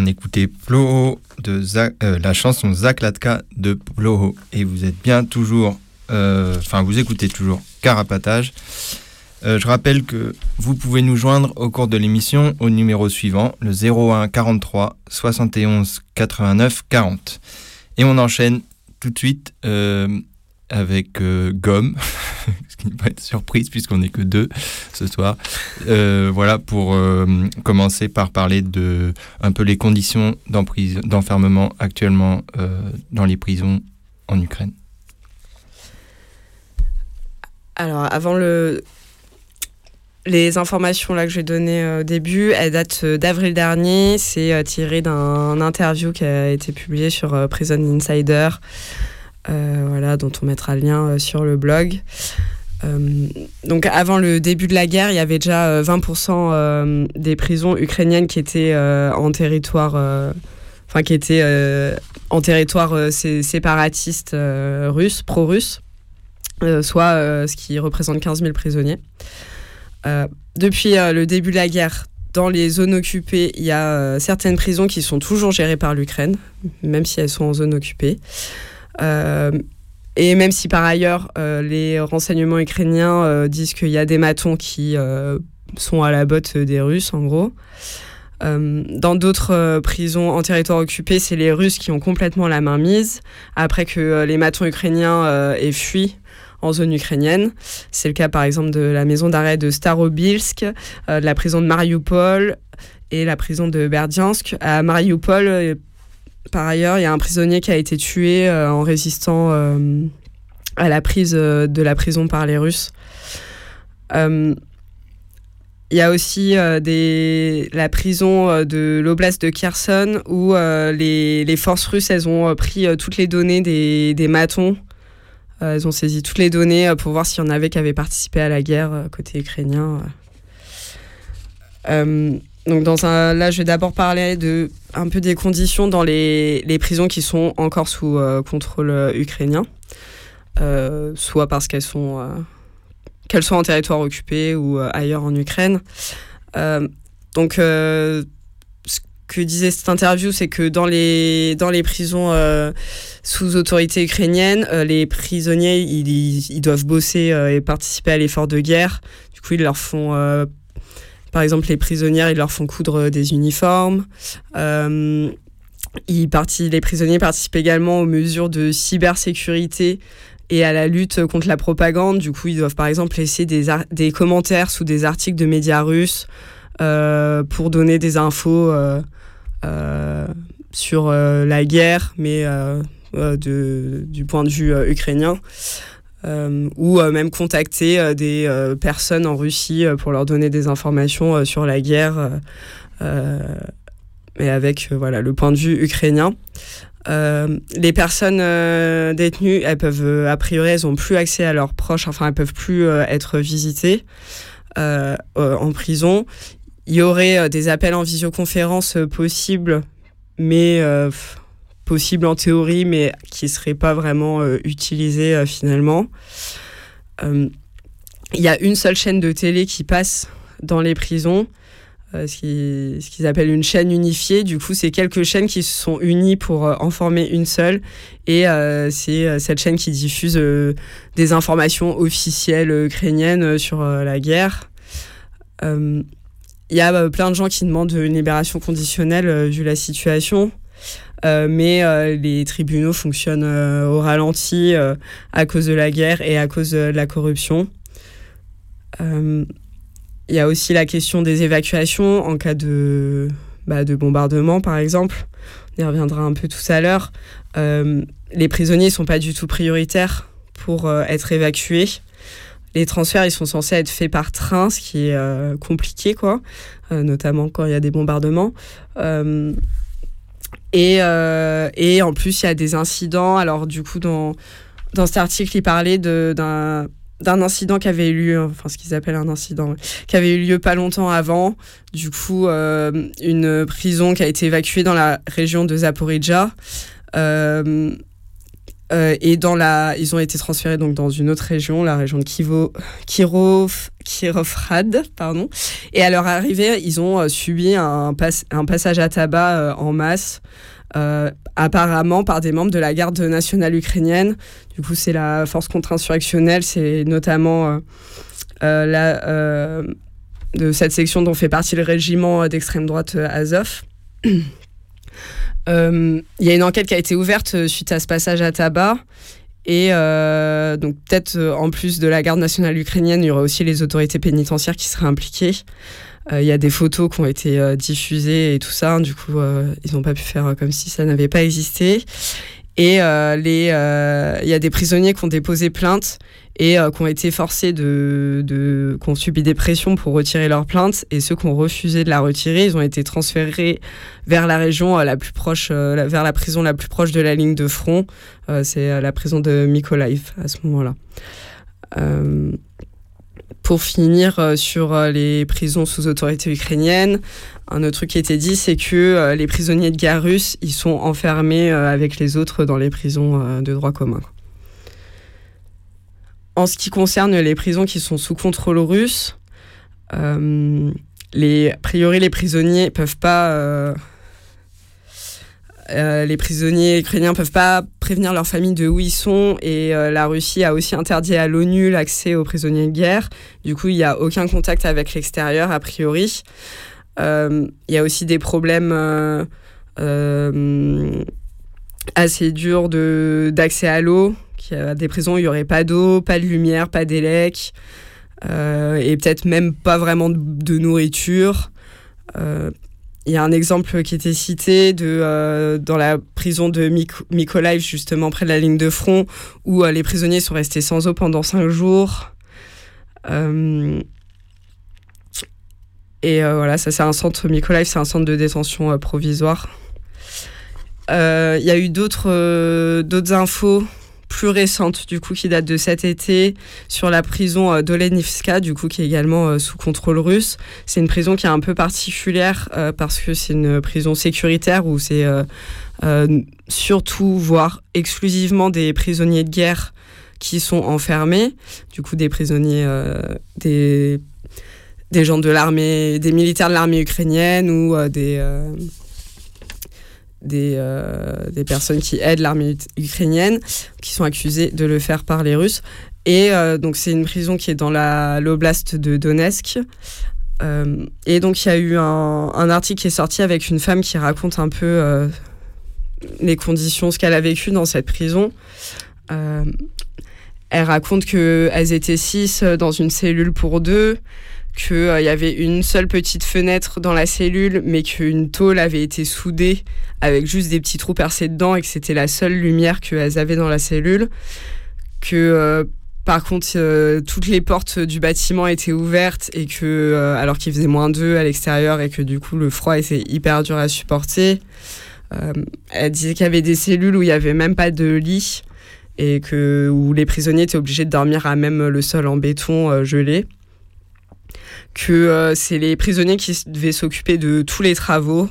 On Ploho de euh, la chanson Zaklatka de Ploho. Et vous êtes bien toujours, euh, enfin vous écoutez toujours Carapatage. Euh, je rappelle que vous pouvez nous joindre au cours de l'émission au numéro suivant, le 01 43 71 89 40. Et on enchaîne tout de suite avec Gomme, qui n'est pas surprise puisqu'on n'est que deux ce soir. Euh, voilà, pour euh, commencer par parler de un peu les conditions d'enfermement actuellement dans les prisons en Ukraine. Alors, avant le. Les informations là que j'ai données au début, elles datent d'avril dernier. C'est tiré d'un interview qui a été publié sur Prison Insider. Euh, voilà, dont on mettra le lien euh, sur le blog. Euh, donc avant le début de la guerre, il y avait déjà 20% des prisons ukrainiennes qui étaient en territoire, enfin qui étaient en territoire séparatiste russe, pro-russe, soit ce qui représente 15 000 prisonniers. depuis le début de la guerre, dans les zones occupées, il y a certaines prisons qui sont toujours gérées par l'Ukraine, même si elles sont en zone occupée. Euh, et même si par ailleurs euh, les renseignements ukrainiens euh, disent qu'il y a des matons qui sont à la botte des Russes, en gros. dans d'autres prisons en territoire occupé, c'est les Russes qui ont complètement la main mise après que les matons ukrainiens aient fui en zone ukrainienne. C'est le cas par exemple de la maison d'arrêt de Starobilsk, de la prison de Mariupol et la prison de Berdiansk. À Mariupol, par ailleurs, il y a un prisonnier qui a été tué euh, en résistant euh, à la prise euh, de la prison par les Russes. Il y a aussi la prison de l'oblast de Kherson où les, forces russes elles ont pris toutes les données des, des matons. elles ont saisi toutes les données pour voir s'il y en avait qui avaient participé à la guerre côté ukrainien. Donc là, je vais d'abord parler de un peu des conditions dans les, les prisons qui sont encore sous euh, contrôle euh, ukrainien, euh, soit parce qu'elles sont qu'elles soient en territoire occupé ou ailleurs en Ukraine. donc que disait cette interview, c'est que dans les, dans les prisons sous autorité ukrainienne, les prisonniers, ils, doivent bosser et participer à l'effort de guerre. Du coup, ils leur font, par exemple, les prisonnières, ils leur font coudre des uniformes. ils les prisonniers participent également aux mesures de cybersécurité et à la lutte contre la propagande. Du coup, ils doivent par exemple laisser des, commentaires sous des articles de médias russes pour donner des infos euh, sur euh, la guerre, mais euh, du point de vue ukrainien. Ou même contacter des personnes en Russie pour leur donner des informations sur la guerre, mais avec voilà, le point de vue ukrainien. les personnes détenues, elles peuvent, a priori, elles n'ont plus accès à leurs proches, enfin, elles peuvent plus être visitées en prison il y aurait euh, des appels en visioconférence euh, possibles, mais euh, possibles en théorie, mais qui ne seraient pas vraiment utilisés finalement. Il y a une seule chaîne de télé qui passe dans les prisons, ce qu'ils appellent une chaîne unifiée. Du coup, c'est quelques chaînes qui se sont unies pour en former une seule. Et c'est cette chaîne qui diffuse des informations officielles ukrainiennes sur la guerre. Il y a euh, plein de gens qui demandent une libération conditionnelle euh, vu la situation. Euh, mais les tribunaux fonctionnent au ralenti à cause de la guerre et à cause de la corruption. Il y a aussi la question des évacuations en cas de, bah, de bombardement, par exemple. On y reviendra un peu tout à l'heure. les prisonniers ne sont pas du tout prioritaires pour être évacués les transferts, ils sont censés être faits par train, ce qui est euh, compliqué, quoi, euh, notamment quand il y a des bombardements. Euh, et, en plus, il y a des incidents. Alors, du coup, dans, dans cet article, il parlait d'un d'un incident qui avait eu lieu, enfin ce qu'ils appellent un incident, qui avait eu lieu pas longtemps avant. Du coup, une prison qui a été évacuée dans la région de Zaporizhia. Euh, et dans la, ils ont été transférés donc dans une autre région, la région de Kivo, Kirov, Kirovrad, pardon. Et à leur arrivée, ils ont euh, subi un, passage à tabac euh, en masse, apparemment par des membres de la garde nationale ukrainienne. Du coup, c'est la force contre-insurrectionnelle, c'est notamment la, de cette section dont fait partie le régiment d'extrême droite Azov. Euh, il y a une enquête qui a été ouverte euh, suite à ce passage à tabac. Et euh, donc peut-être en plus de la garde nationale ukrainienne, il y aura aussi les autorités pénitentiaires qui seraient impliquées. Il y a des photos qui ont été diffusées et tout ça. Du coup, ils n'ont pas pu faire comme si ça n'avait pas existé. Et il y a des prisonniers qui ont déposé plainte et euh, qui ont été forcés de, de qui ont subi des pressions pour retirer leur plainte et ceux qui ont refusé de la retirer, ils ont été transférés vers la région euh, la plus proche, euh, vers la prison la plus proche de la ligne de front. c'est la prison de Mykolaiv à ce moment-là. Pour finir sur les prisons sous autorité ukrainienne, un autre truc qui été dit, c'est que les prisonniers de guerre russes, ils sont enfermés avec les autres dans les prisons de droit commun. En ce qui concerne les prisons qui sont sous contrôle russe, euh, a priori, les prisonniers peuvent pas. Euh, euh, les prisonniers ukrainiens peuvent pas prévenir leur famille de où ils sont et la Russie a aussi interdit à l'ONU l'accès aux prisonniers de guerre. Du coup, il n'y a aucun contact avec l'extérieur a priori. Il y a aussi des problèmes assez durs d'accès à l'eau qu'il y des prisons où il n'y aurait pas d'eau, pas de lumière, pas d'élec, euh, et peut-être même pas vraiment de, nourriture. Euh, il y a un exemple qui était cité de, euh, dans la prison de Mykolaiv, justement près de la ligne de front, où les prisonniers sont restés sans eau pendant cinq jours. et voilà, ça c'est un centre, Mykolaiv, c'est un centre de détention provisoire. Il y a eu d'autres d'autres infos plus récente, du coup, qui date de cet été, sur la prison euh, d'Olenivska, du coup, qui est également euh, sous contrôle russe. C'est une prison qui est un peu particulière euh, parce que c'est une prison sécuritaire où c'est surtout, voire exclusivement des prisonniers de guerre qui sont enfermés, du coup des prisonniers, des, des gens de l'armée, des militaires de l'armée ukrainienne ou des des, euh, des personnes qui aident l'armée ukrainienne, qui sont accusées de le faire par les Russes. Et euh, donc c'est une prison qui est dans l'oblast de Donetsk. Euh, et donc il y a eu un, un, article qui est sorti avec une femme qui raconte un peu les conditions, ce qu'elle a vécu dans cette prison. elle raconte qu'elles étaient six dans une cellule pour deux, qu'il euh, y avait une seule petite fenêtre dans la cellule, mais qu'une tôle avait été soudée avec juste des petits trous percés dedans et que c'était la seule lumière qu'elles avaient dans la cellule. Que euh, par contre, euh, toutes les portes du bâtiment étaient ouvertes et que, alors qu'il faisait moins 2 à l'extérieur et que du coup le froid était hyper dur à supporter. elle disait qu'il y avait des cellules où il n'y avait même pas de lit et que où les prisonniers étaient obligés de dormir à même le sol en béton gelé que euh, c'est les prisonniers qui devaient s'occuper de tous les travaux,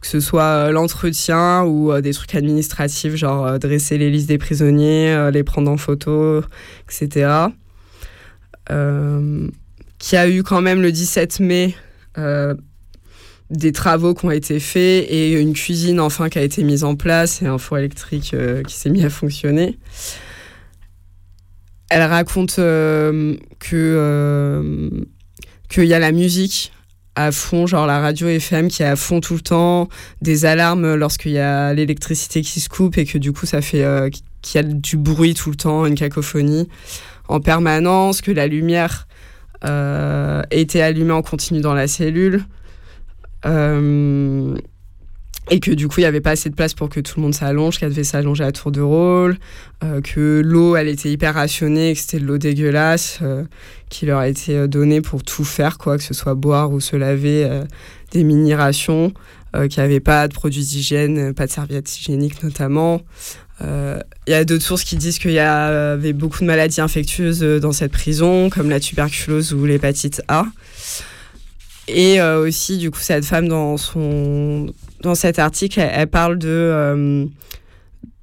que ce soit euh, l'entretien ou euh, des trucs administratifs, genre dresser les listes des prisonniers, les prendre en photo, etc. qui a eu quand même le 17 mai des travaux qui ont été faits et une cuisine enfin qui a été mise en place et un four électrique qui s'est mis à fonctionner. Elle raconte que qu'il y a la musique à fond, genre la radio FM qui est à fond tout le temps, des alarmes lorsqu'il y a l'électricité qui se coupe et que du coup ça fait euh, qu'il y a du bruit tout le temps, une cacophonie en permanence, que la lumière euh, était allumée en continu dans la cellule. Euh, et que du coup il n'y avait pas assez de place pour que tout le monde s'allonge, qu'elle devait s'allonger à tour de rôle, euh, que l'eau elle était hyper rationnée, que c'était de l'eau dégueulasse euh, qui leur a été euh, donnée pour tout faire, quoi, que ce soit boire ou se laver, des mini rations, qu'il n'y avait pas de produits d'hygiène, pas de serviettes hygiéniques notamment. Il y a d'autres sources qui disent qu'il y avait beaucoup de maladies infectieuses dans cette prison, comme la tuberculose ou l'hépatite A. Et aussi, du coup, cette femme, dans son dans cet article, elle, parle de euh,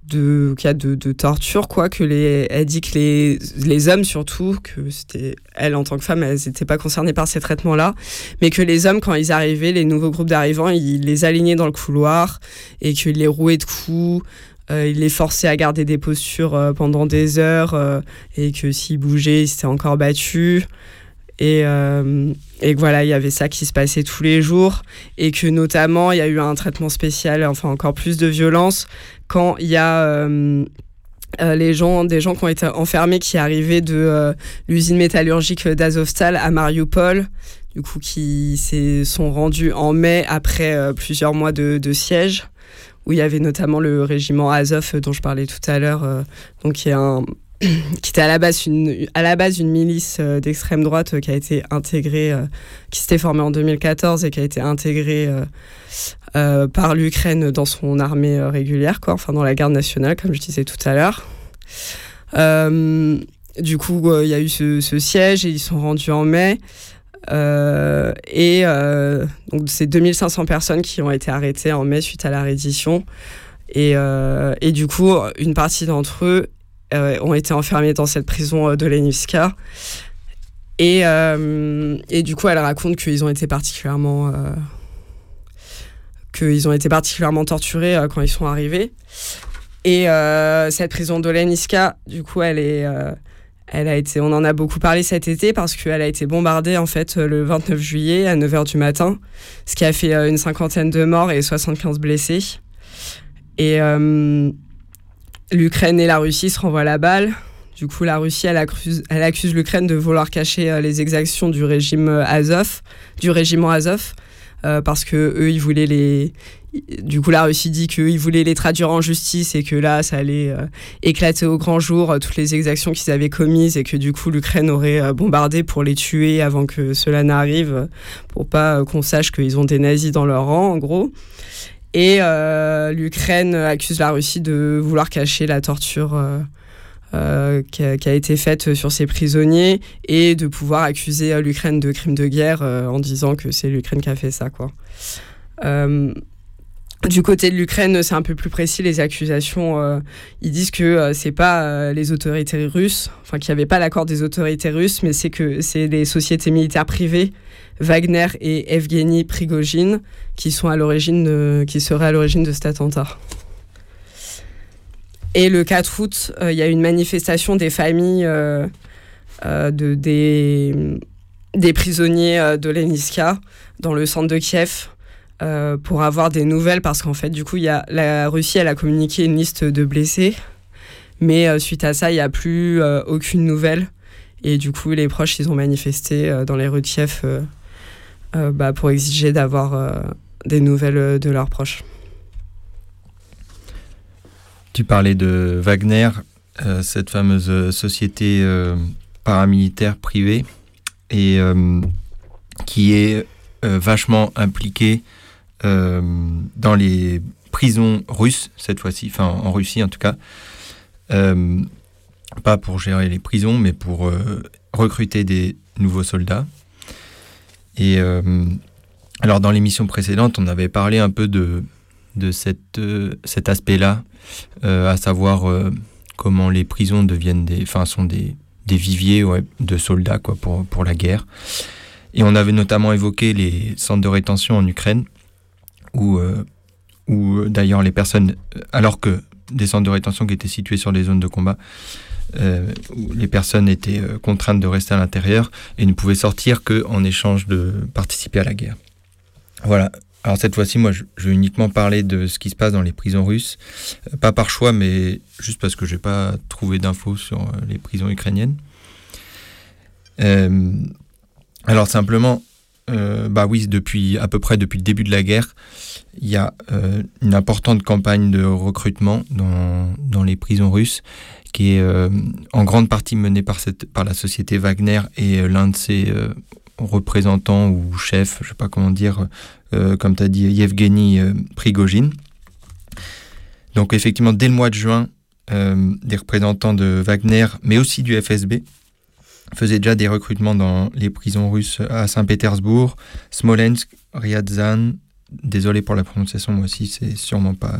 de cas de, de, torture quoi que les elle dit que les, les hommes surtout que c'était elle en tant que femme elles n'étaient pas concernées par ces traitements là mais que les hommes quand ils arrivaient les nouveaux groupes d'arrivants ils les alignaient dans le couloir et qu'ils les rouaient de coups euh, ils les forçaient à garder des postures euh, pendant des heures et que s'ils bougeaient ils s'étaient encore battus et, euh, et voilà, il y avait ça qui se passait tous les jours. Et que notamment il y a eu un traitement spécial, enfin encore plus de violence quand il y a euh, euh, les gens, des gens qui ont été enfermés qui arrivaient de l'usine métallurgique d'Azovstal à Mariupol, du coup qui sont rendus en mai après plusieurs mois de, de, siège où il y avait notamment le régiment Azov dont je parlais tout à l'heure, donc qui est un qui était à la base une, à la base une milice euh, d'extrême droite euh, qui a été intégrée, euh, qui s'était formée en 2014 et qui a été intégrée par l'Ukraine dans son armée régulière, quoi, enfin dans la garde nationale, comme je disais tout à l'heure. du coup, il y a eu ce, siège et ils sont rendus en mai. et donc, c'est 2500 personnes qui ont été arrêtées en mai suite à la reddition. Et, et du coup, une partie d'entre eux ont été enfermés dans cette prison euh, de Leniska. Et, euh, et, du coup, elle raconte qu'ils ont été particulièrement qu'ils ont été particulièrement torturés quand ils sont arrivés. Et cette prison de Leniska, du coup, elle est elle a été, on en a beaucoup parlé cet été parce qu'elle a été bombardée en fait le 29 juillet à 9h du matin, ce qui a fait une cinquantaine de morts et 75 blessés. Et, l'Ukraine et la Russie se renvoient la balle. Du coup, la Russie, elle accuse, elle accuse l'Ukraine de vouloir cacher euh, les exactions du régime euh, Azov, du régiment Azov, euh, parce que eux, ils voulaient les. Du coup, la Russie dit qu'ils voulaient les traduire en justice et que là, ça allait éclater au grand jour toutes les exactions qu'ils avaient commises et que du coup, l'Ukraine aurait bombardé pour les tuer avant que cela n'arrive, pour pas qu'on sache qu'ils ont des nazis dans leur rang, en gros. Et euh, l'Ukraine accuse la Russie de vouloir cacher la torture euh, euh, qui, a, été faite sur ses prisonniers et de pouvoir accuser l'Ukraine de crimes de guerre en disant que c'est l'Ukraine qui a fait ça. Du côté de l'Ukraine, c'est un peu plus précis les accusations. Ils disent que c'est pas les autorités russes, enfin qu'il n'y avait pas l'accord des autorités russes, mais c'est que c'est des sociétés militaires privées, Wagner et Evgeny Prigogine, qui sont à l'origine, qui seraient à l'origine de cet attentat. Et le 4 août, il y a une manifestation des familles de, des, prisonniers de l'Eniska dans le centre de Kiev. Euh, pour avoir des nouvelles parce qu'en fait, du coup, y a, la Russie, elle a communiqué une liste de blessés, mais euh, suite à ça, il n'y a plus euh, aucune nouvelle. Et du coup, les proches, ils ont manifesté dans les rues de Kiev bah, pour exiger d'avoir des nouvelles de leurs proches. Tu parlais de Wagner, cette fameuse société paramilitaire privée, et qui est vachement impliquée euh, dans les prisons russes, cette fois-ci, enfin en Russie en tout cas. Euh, pas pour gérer les prisons, mais pour euh, recruter des nouveaux soldats. Et alors dans l'émission précédente, on avait parlé un peu de, de cette, cet aspect-là, à savoir comment les prisons deviennent des, enfin, sont des, des viviers de soldats quoi, pour, pour la guerre. Et on avait notamment évoqué les centres de rétention en Ukraine, où, euh, euh, d'ailleurs les personnes, alors que des centres de rétention qui étaient situés sur les zones de combat, euh, où les personnes étaient contraintes de rester à l'intérieur et ne pouvaient sortir qu'en échange de participer à la guerre. Voilà. Alors cette fois-ci, moi, je, vais uniquement parler de ce qui se passe dans les prisons russes, pas par choix, mais juste parce que je n'ai pas trouvé d'infos sur les prisons ukrainiennes. alors simplement, euh, bah oui, depuis à peu près depuis le début de la guerre, il y a euh, une importante campagne de recrutement dans les prisons russes, qui est euh, en grande partie menée par, cette, par la société Wagner et l'un de ses représentants ou chefs, je ne sais pas comment dire, comme tu as dit, Yevgeny Prigogine. Donc effectivement, dès le mois de juin, des représentants de Wagner, mais aussi du FSB, faisait déjà des recrutements dans les prisons russes à Saint-Pétersbourg, Smolensk, Ryazan. Désolé pour la prononciation, moi aussi, c'est sûrement pas,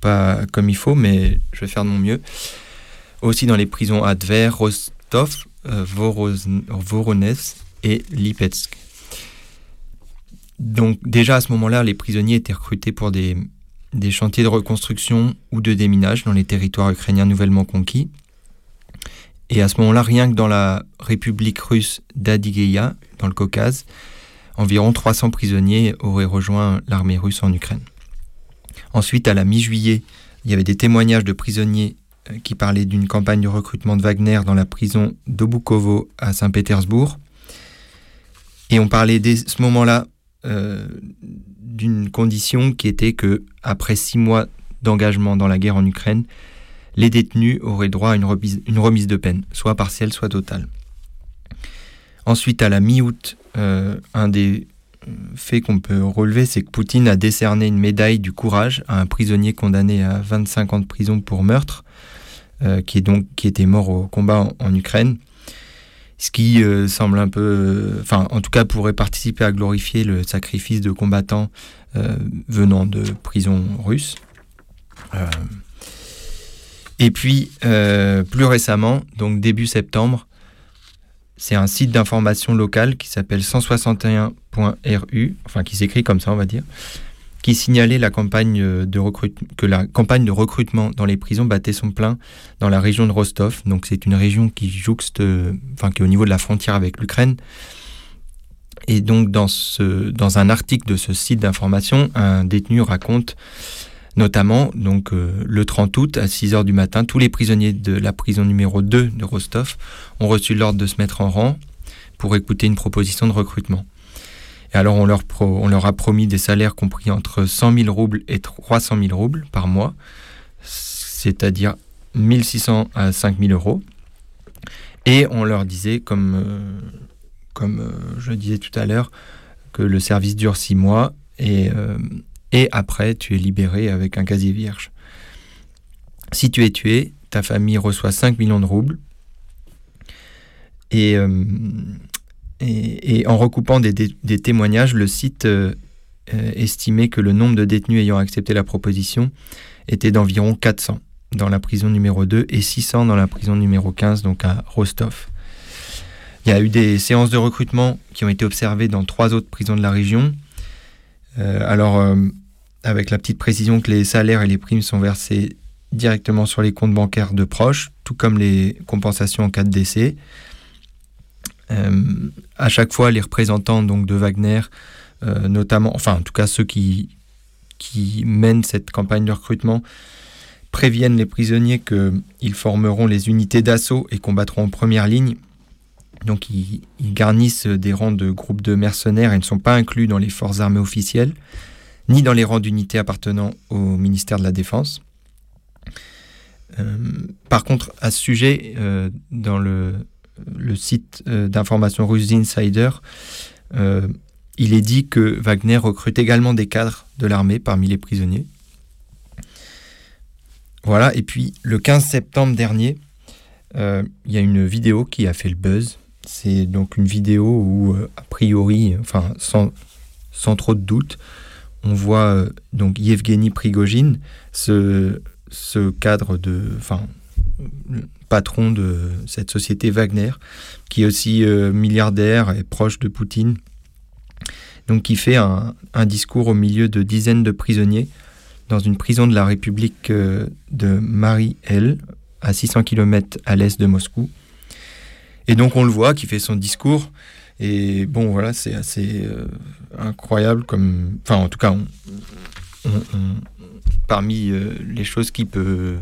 pas comme il faut, mais je vais faire de mon mieux. Aussi dans les prisons à Rostov, euh, et Lipetsk. Donc déjà à ce moment-là, les prisonniers étaient recrutés pour des, chantiers de reconstruction ou de déminage dans les territoires ukrainiens nouvellement conquis. Et à ce moment-là, rien que dans la République russe d'Adygeia, dans le Caucase, environ 300 prisonniers auraient rejoint l'armée russe en Ukraine. Ensuite, à la mi-juillet, il y avait des témoignages de prisonniers euh, qui parlaient d'une campagne de recrutement de Wagner dans la prison d'Obukovo à Saint-Pétersbourg. Et on parlait dès ce moment-là euh, d'une condition qui était que, après six mois d'engagement dans la guerre en Ukraine, les détenus auraient droit à une remise, de peine, soit partielle, soit totale. Ensuite, à la mi-août, euh, un des euh, faits qu'on peut relever, c'est que Poutine a décerné une médaille du courage à un prisonnier condamné à 25 ans de prison pour meurtre, euh, qui, est donc, qui était mort au combat en, Ukraine. Ce qui semble un peu, enfin, en tout cas, pourrait participer à glorifier le sacrifice de combattants venant de prisons russes. Et puis, euh, plus récemment, donc début septembre, c'est un site d'information local qui s'appelle 161.ru, enfin qui s'écrit comme ça, on va dire, qui signalait la campagne de que la campagne de recrutement dans les prisons battait son plein dans la région de Rostov. Donc c'est une région qui jouxte, enfin qui est au niveau de la frontière avec l'Ukraine. Et donc dans, ce, dans un article de ce site d'information, un détenu raconte Notamment, donc, euh, le 30 août, à 6 heures du matin, tous les prisonniers de la prison numéro 2 de Rostov ont reçu l'ordre de se mettre en rang pour écouter une proposition de recrutement. Et alors, on leur, a promis des salaires compris entre 100 000 roubles et 300 000 roubles par mois, c'est-à-dire 1600 à 5000 euros. Et on leur disait, comme, euh, euh, je disais tout à l'heure, que le service dure 6 mois et et après tu es libéré avec un casier vierge. Si tu es tué, ta famille reçoit 5 millions de roubles. Et, euh, en recoupant des, témoignages, le site euh, estimait que le nombre de détenus ayant accepté la proposition était d'environ 400 dans la prison numéro 2 et 600 dans la prison numéro 15, donc à Rostov. Il y a eu des séances de recrutement qui ont été observées dans trois autres prisons de la région. Alors, avec la petite précision que les salaires et les primes sont versés directement sur les comptes bancaires de proches, tout comme les compensations en cas de décès. Euh, à chaque fois, les représentants donc de Wagner, euh, notamment, enfin en tout cas ceux qui, qui mènent cette campagne de recrutement, préviennent les prisonniers qu'ils formeront les unités d'assaut et combattront en première ligne. Donc ils, garnissent des rangs de groupes de mercenaires et ne sont pas inclus dans les forces armées officielles, ni dans les rangs d'unités appartenant au ministère de la Défense. Euh, par contre, à ce sujet, euh, dans le, le site euh, d'information russe Insider, il est dit que Wagner recrute également des cadres de l'armée parmi les prisonniers. Voilà, et puis le 15 septembre dernier, il y a une vidéo qui a fait le buzz. C'est donc une vidéo où, a priori, sans, trop de doute, on voit donc Yevgeny Prigogine, ce cadre de, enfin, patron de cette société Wagner, qui est aussi euh, milliardaire et proche de Poutine, donc qui fait un, discours au milieu de dizaines de prisonniers dans une prison de la République euh, de Marie-El, à 600 km à l'est de Moscou. Et donc on le voit qui fait son discours. Et bon, voilà, c'est assez euh, incroyable comme... Enfin, en tout cas, parmi euh, les choses qu'il peut,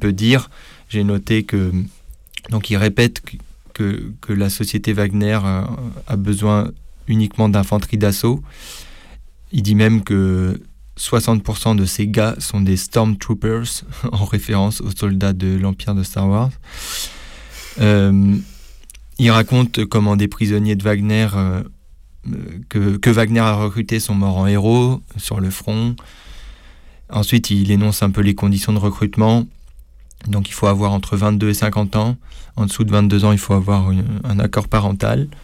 peut dire, j'ai noté que donc il répète que, que la société Wagner a, besoin uniquement d'infanterie d'assaut. Il dit même que 60% de ces gars sont des Stormtroopers, en référence aux soldats de l'Empire de Star Wars. Euh, il raconte comment des prisonniers de Wagner euh, que, que, Wagner a recrutés sont morts en héros sur le front. Ensuite, il énonce un peu les conditions de recrutement. Donc il faut avoir entre 22 et 50 ans. En dessous de 22 ans, il faut avoir un accord parental.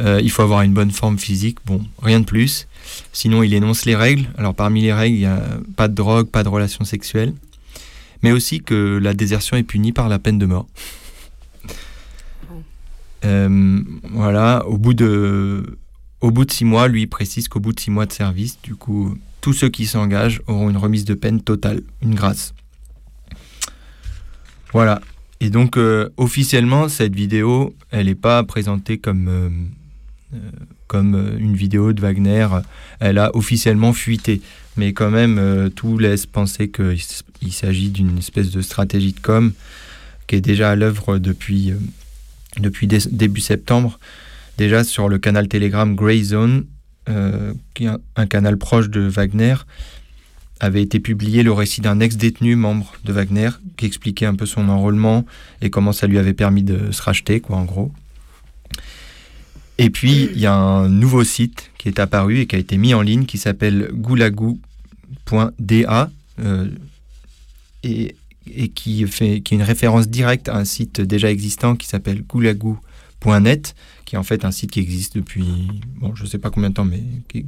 Euh, il faut avoir une bonne forme physique. Bon, rien de plus. Sinon, il énonce les règles. Alors parmi les règles, il n'y a pas de drogue, pas de relations sexuelles. Mais aussi que la désertion est punie par la peine de mort. Euh, voilà, au bout de, au bout de six mois, lui précise qu'au bout de six mois de service, du coup, tous ceux qui s'engagent auront une remise de peine totale, une grâce. Voilà. Et donc, euh, officiellement, cette vidéo, elle n'est pas présentée comme, euh, comme une vidéo de Wagner. Elle a officiellement fuité. Mais quand même, tout laisse penser qu'il s'agit d'une espèce de stratégie de com qui est déjà à l'œuvre depuis, depuis début septembre. Déjà sur le canal Telegram Grey Zone, euh, qui est un, canal proche de Wagner, avait été publié le récit d'un ex-détenu membre de Wagner qui expliquait un peu son enrôlement et comment ça lui avait permis de se racheter, quoi, en gros. Et puis, il y a un nouveau site qui est apparu et qui a été mis en ligne qui s'appelle goulagou.da euh, et, et, qui, fait, qui est une référence directe à un site déjà existant qui s'appelle goulagou.net qui est en fait un site qui existe depuis, bon, je ne sais pas combien de temps, mais qui,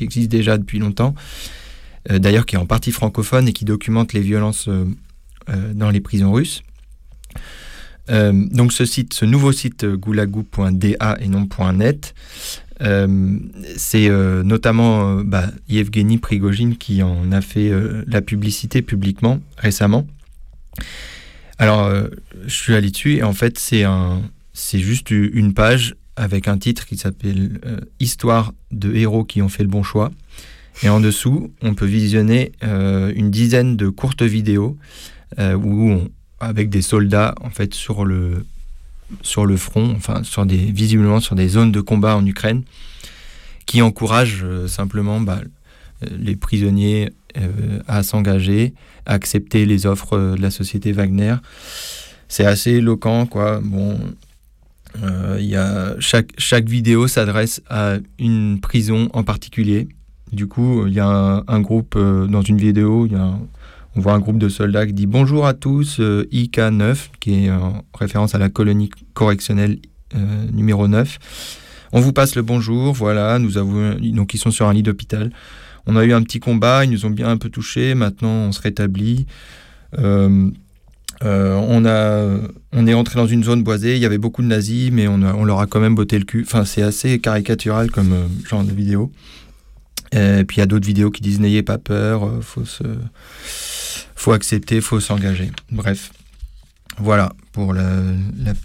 existe déjà depuis longtemps. Euh, d'ailleurs, qui est en partie francophone et qui documente les violences euh, euh, dans les prisons russes. donc ce site, ce nouveau site goulagou.da et non .net, c'est notamment bah, Yevgeny Prigogine qui en a fait la publicité publiquement récemment. Alors, je suis allé dessus et en fait, c'est un, c'est juste une page avec un titre qui s'appelle euh, Histoire de héros qui ont fait le bon choix. Et en dessous, on peut visionner euh, une dizaine de courtes vidéos euh, où avec des soldats en fait sur le sur le front, enfin sur des visiblement sur des zones de combat en Ukraine, qui encouragent simplement bah, les prisonniers à s'engager, à accepter les offres de la société Wagner. C'est assez éloquent, quoi. Bon, euh, y a chaque, chaque vidéo s'adresse à une prison en particulier. Du coup, il y a un, groupe euh, dans une vidéo, y a on voit un groupe de soldats qui dit bonjour à tous, euh, IK9, qui est en référence à la colonie correctionnelle numéro 9. On vous passe le bonjour, voilà, nous avons, donc ils sont sur un lit d'hôpital. On a eu un petit combat, ils nous ont bien un peu touchés, maintenant on se rétablit. Euh, euh, on, a, on est entré dans une zone boisée, il y avait beaucoup de nazis, mais on, on leur a quand même botté le cul. Enfin, c'est assez caricatural comme euh, genre de vidéo. Et puis il y a d'autres vidéos qui disent n'ayez pas peur, euh, faut se, faut accepter, faut s'engager. Bref, voilà pour la,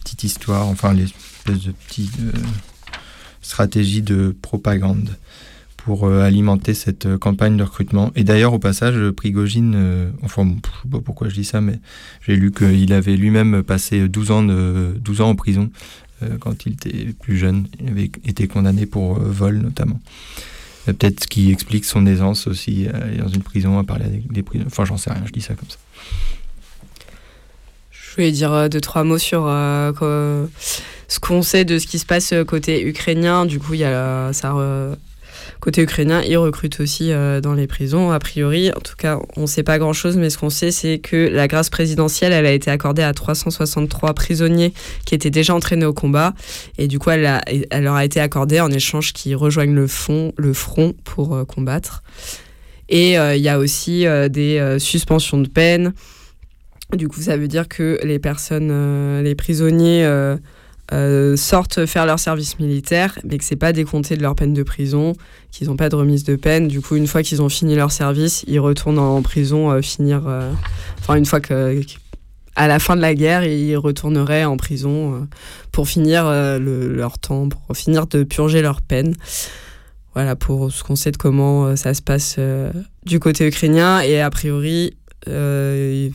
petite histoire, enfin les espèces de petites stratégies de propagande pour euh, alimenter cette euh, campagne de recrutement. Et d'ailleurs, au passage, Prigogine, euh, enfin, je sais pas pourquoi je dis ça, mais j'ai lu qu'il avait lui-même passé 12 ans, de, 12 ans en prison quand il était plus jeune. Il avait été condamné pour vol, notamment. Peut-être ce qui explique son aisance aussi, aller dans une prison, à parler avec des prisons. Enfin, j'en sais rien, je dis ça comme ça. Je voulais dire deux, trois mots sur ce qu'on sait de ce qui se passe côté ukrainien. Du coup, il y a ça Côté ukrainien, ils recrutent aussi euh, dans les prisons, a priori. En tout cas, on ne sait pas grand-chose, mais ce qu'on sait, c'est que la grâce présidentielle, elle a été accordée à 363 prisonniers qui étaient déjà entraînés au combat. Et du coup, elle, leur a été accordée en échange qu'ils rejoignent le front pour euh, combattre. Et euh, il y a aussi des suspensions de peine. Du coup, ça veut dire que les personnes, les prisonniers euh, sortent faire leur service militaire, mais que c'est pas décompté de leur peine de prison, qu'ils n'ont pas de remise de peine. Du coup, une fois qu'ils ont fini leur service, ils retournent en prison, euh, finir. Euh, enfin, une fois que. À la fin de la guerre, ils retourneraient en prison pour finir leur temps, pour finir de purger leur peine. Voilà pour ce qu'on sait de comment ça se passe du côté ukrainien. Et a priori, il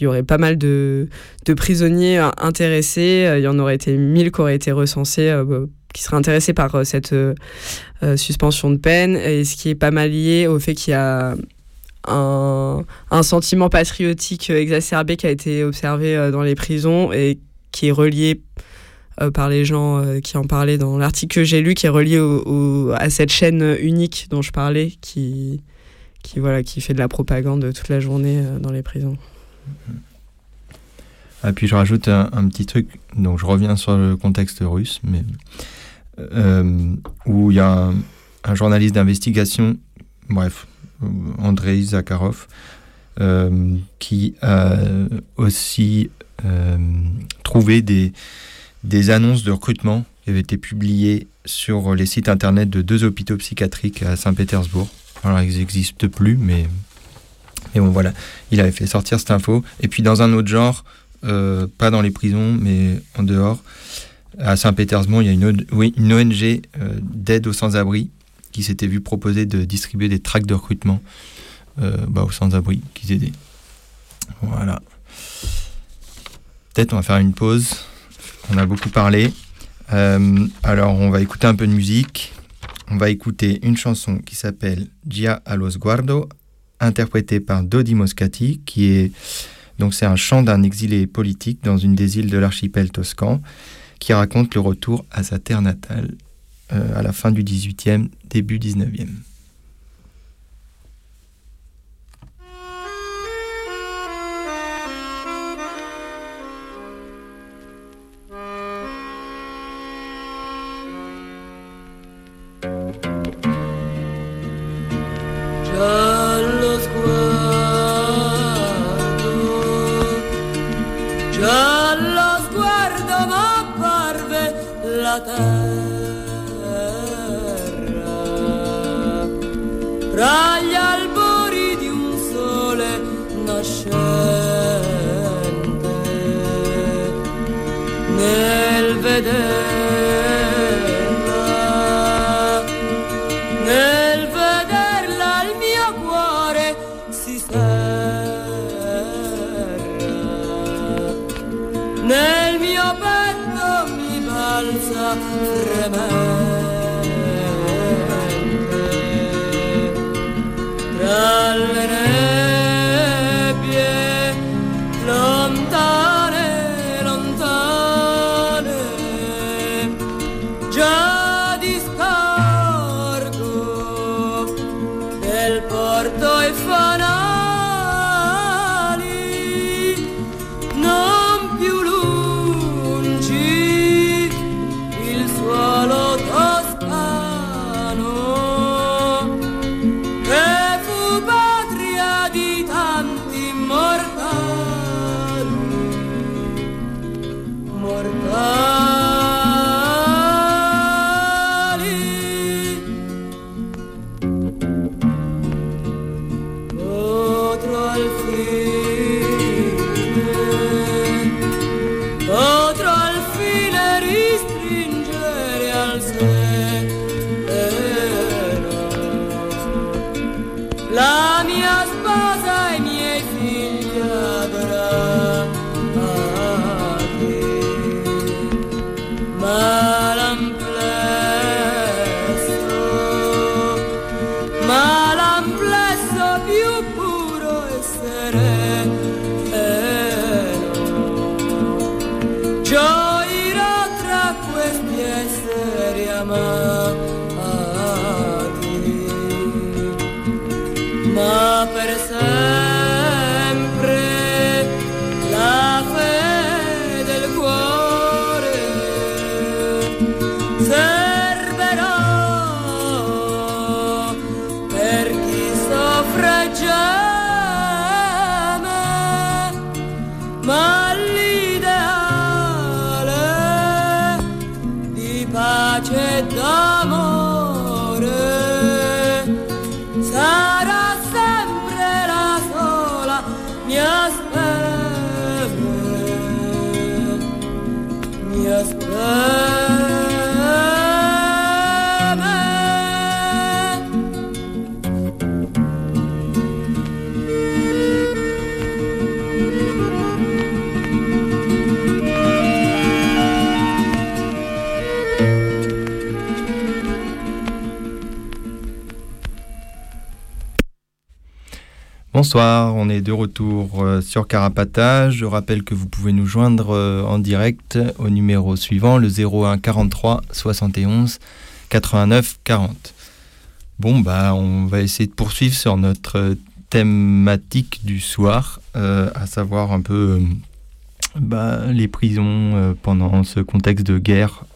y aurait pas mal de, prisonniers intéressés. Euh, il y en aurait été 1000 qui auraient été recensés, euh, bah, qui seraient intéressés par cette suspension de peine. Et ce qui est pas mal lié au fait qu'il y a un, sentiment patriotique exacerbé qui a été observé dans les prisons et qui est relié par les gens qui en parlaient dans l'article que j'ai lu, qui est relié à cette chaîne unique dont je parlais, qui, qui, voilà, qui fait de la propagande toute la journée euh, dans les prisons. Ah, puis je rajoute un, petit truc, donc je reviens sur le contexte russe, mais euh, où il y a un, journaliste d'investigation, bref, Andrei Zakharov, euh, qui a aussi trouvé des, des annonces de recrutement qui avaient été publiées sur les sites internet de deux hôpitaux psychiatriques à Saint-Pétersbourg. Alors, ils n'existent plus, mais, bon, voilà. Il avait fait sortir cette info. Et puis, dans un autre genre, euh, pas dans les prisons, mais en dehors, à Saint-Pétersbourg, il y a une, ONG euh, d'aide aux sans-abri qui s'était vu proposer de distribuer des tracts de recrutement euh, bah, aux sans-abri qu'ils aidaient. Voilà. Peut-être on va faire une pause. On a beaucoup parlé. alors on va écouter un peu de musique. On va écouter une chanson qui s'appelle Gia a los guardo, interprétée par Dodi Moscati, qui est donc c'est un chant d'un exilé politique dans une des îles de l'archipel toscan, qui raconte le retour à sa terre natale euh, à la fin du 18e, début 19e. la terra. Tra Bonsoir, on est de retour euh, sur Carapatage. Je rappelle que vous pouvez nous joindre euh, en direct au numéro suivant, le 01 43 71 89 40. Bon, bah, on va essayer de poursuivre sur notre thématique du soir, euh, à savoir un peu bah, les prisons pendant ce contexte de guerre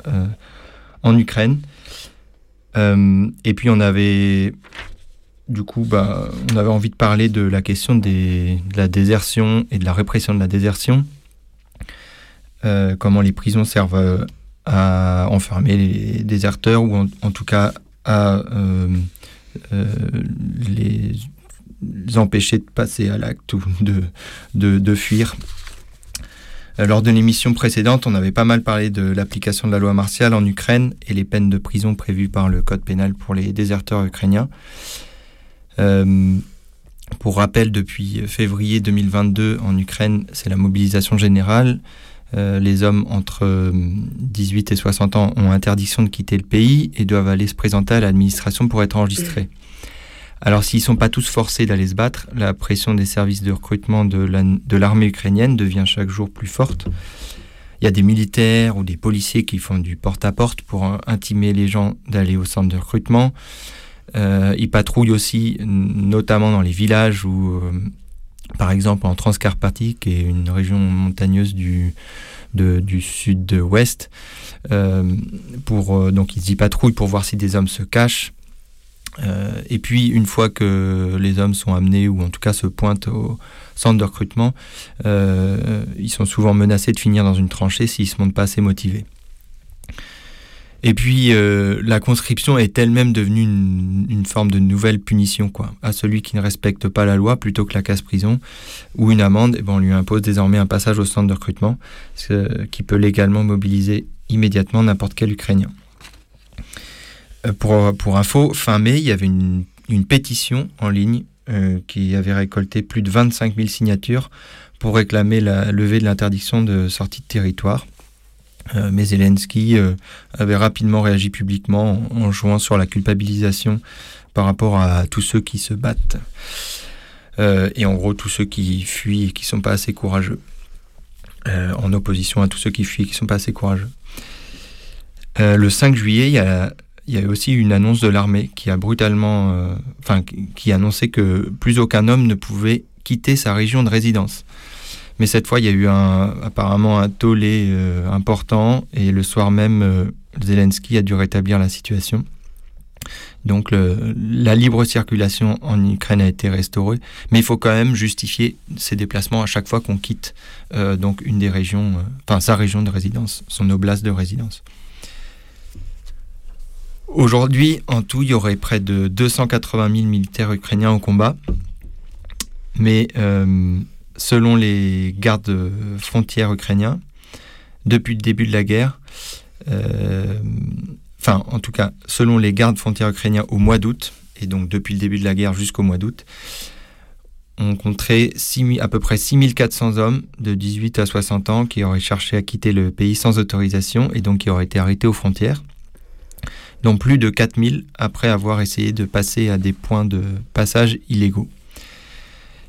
en Ukraine. et puis on avait du coup, bah, on avait envie de parler de la question de la désertion et de la répression de la désertion. Euh, comment les prisons servent euh, à enfermer les déserteurs ou en, tout cas à euh, les empêcher de passer à l'acte ou de fuir. Lors de l'émission précédente, on avait pas mal parlé de l'application de la loi martiale en Ukraine et les peines de prison prévues par le Code pénal pour les déserteurs ukrainiens. Euh, pour rappel, depuis février 2022 en Ukraine, c'est la mobilisation générale. Euh, les hommes entre 18 et 60 ans ont interdiction de quitter le pays et doivent aller se présenter à l'administration pour être enregistrés. Alors s'ils ne sont pas tous forcés d'aller se battre, la pression des services de recrutement de l'armée ukrainienne devient chaque jour plus forte. Il y a des militaires ou des policiers qui font du porte-à-porte pour intimer les gens d'aller au centre de recrutement. Euh, ils patrouillent aussi, notamment dans les villages où, euh, par exemple, en Transcarpathie, qui est une région montagneuse du, du sud-ouest, euh, pour, donc ils y patrouillent pour voir si des hommes se cachent. et puis, une fois que les hommes sont amenés, ou en tout cas se pointent au centre de recrutement, ils sont souvent menacés de finir dans une tranchée s'ils ne se montrent pas assez motivés. Et puis euh, la conscription est elle-même devenue une, forme de nouvelle punition quoi, à celui qui ne respecte pas la loi plutôt que la casse-prison ou une amende. Et ben, on lui impose désormais un passage au centre de recrutement, ce qui peut légalement mobiliser immédiatement n'importe quel Ukrainien. Euh, pour, pour info, fin mai, il y avait une, pétition en ligne euh, qui avait récolté plus de 25 000 signatures pour réclamer la levée de l'interdiction de sortie de territoire. Euh, mais Zelensky euh, avait rapidement réagi publiquement en, jouant sur la culpabilisation par rapport à tous ceux qui se battent. Euh, et en gros, tous ceux qui fuient et qui ne sont pas assez courageux. en opposition à tous ceux qui fuient et qui ne sont pas assez courageux. le 5 juillet, il y a, y a aussi une annonce de l'armée qui a brutalement, enfin, qui annonçait que plus aucun homme ne pouvait quitter sa région de résidence. Mais cette fois, il y a eu un, apparemment un tollé euh, important et le soir même, euh, Zelensky a dû rétablir la situation. Donc la libre circulation en Ukraine a été restaurée, mais il faut quand même justifier ces déplacements à chaque fois qu'on quitte euh, donc une des régions, enfin sa région de résidence, son oblast de résidence. Aujourd'hui, en tout, il y aurait près de 280 000 militaires ukrainiens au combat, mais selon les gardes frontières ukrainiens, depuis le début de la guerre, euh, enfin en tout cas selon les gardes frontières ukrainiens au mois d'août, et donc depuis le début de la guerre jusqu'au mois d'août, on compterait à peu près 6400 hommes de 18 à 60 ans qui auraient cherché à quitter le pays sans autorisation et donc qui auraient été arrêtés aux frontières, dont plus de 4000 après avoir essayé de passer à des points de passage illégaux.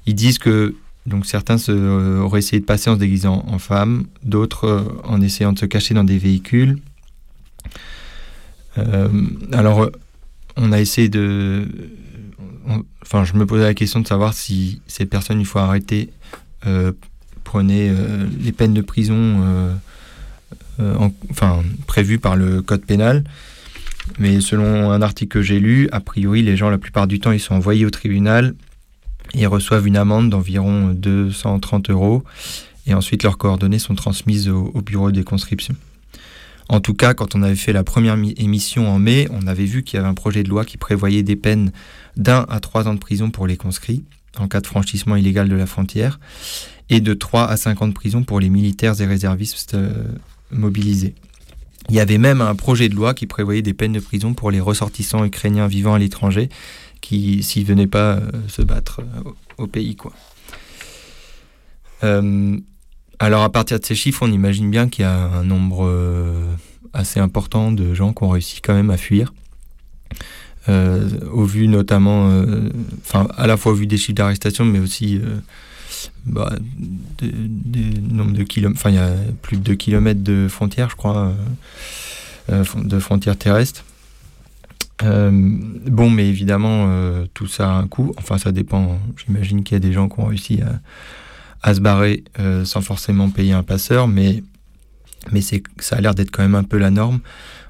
Ils disent que donc certains euh, auraient essayé de passer en se déguisant en femme, d'autres euh, en essayant de se cacher dans des véhicules. alors, on a essayé de. enfin, je me posais la question de savoir si ces personnes, il faut arrêter, prenaient les peines de prison enfin, prévues par le code pénal. Mais selon un article que j'ai lu, a priori, les gens, la plupart du temps, ils sont envoyés au tribunal et reçoivent une amende d'environ 230 euros. Et ensuite, leurs coordonnées sont transmises au, bureau des conscriptions. En tout cas, quand on avait fait la première émission en mai, on avait vu qu'il y avait un projet de loi qui prévoyait des peines d'un à trois ans de prison pour les conscrits en cas de franchissement illégal de la frontière et de 3 à 5 ans de prison pour les militaires et réservistes euh, mobilisés. Il y avait même un projet de loi qui prévoyait des peines de prison pour les ressortissants ukrainiens vivant à l'étranger qui, s'ils venaient pas euh, se battre euh, au, pays, quoi. Euh, alors à partir de ces chiffres, on imagine bien qu'il y a un nombre assez important de gens qui ont réussi quand même à fuir. au vu notamment, à la fois au vu des chiffres d'arrestation, mais aussi bah, des, nombres de kilomètres, enfin il y a plus de 2 km de frontières, je crois, euh, euh, de frontières terrestres. Euh, bon, mais évidemment, tout ça a un coût. Enfin, ça dépend. J'imagine qu'il y a des gens qui ont réussi à, se barrer sans forcément payer un passeur, mais, mais ça a l'air d'être quand même un peu la norme.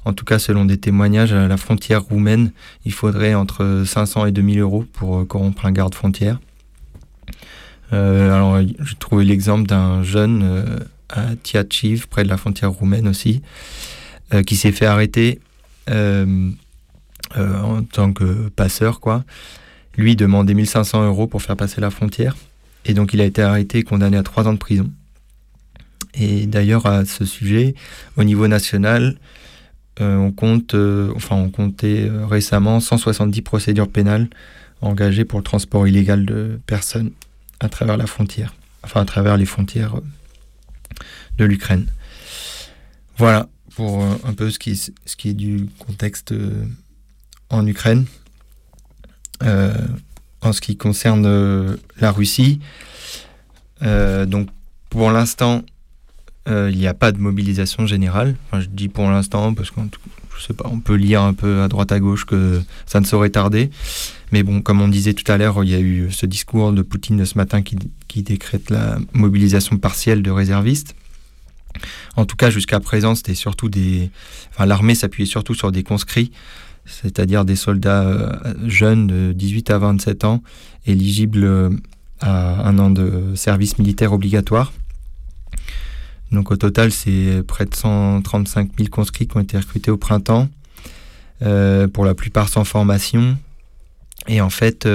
En tout cas, selon des témoignages, à la frontière roumaine, il faudrait entre 500 et 2000 euros pour corrompre un garde-frontière. Euh, alors, j'ai trouvé l'exemple d'un jeune euh, à Tiachiv, près de la frontière roumaine aussi, euh, qui s'est fait arrêter en tant que passeur, quoi. Lui demandait 1500 euros pour faire passer la frontière. Et donc, il a été arrêté et condamné à trois ans de prison. Et d'ailleurs, à ce sujet, au niveau national, on compte, enfin, on comptait récemment 170 procédures pénales engagées pour le transport illégal de personnes à travers la frontière, enfin à travers les frontières euh, de l'Ukraine. Voilà pour euh, un peu ce qui, est, du contexte euh, en Ukraine. en ce qui concerne la Russie, donc pour l'instant, il n'y a pas de mobilisation générale. Enfin, je dis pour l'instant parce qu'on pas, on peut lire un peu à droite à gauche que ça ne saurait tarder. Mais bon, comme on disait tout à l'heure, il y a eu ce discours de Poutine de ce matin qui, décrète la mobilisation partielle de réservistes. En tout cas, jusqu'à présent, c'était surtout des. Enfin, l'armée s'appuyait surtout sur des conscrits, c'est-à-dire des soldats euh, jeunes de 18 à 27 ans, éligibles euh, à un an de service militaire obligatoire. Donc au total, c'est près de 135 000 conscrits qui ont été recrutés au printemps, euh, pour la plupart sans formation. Et en fait,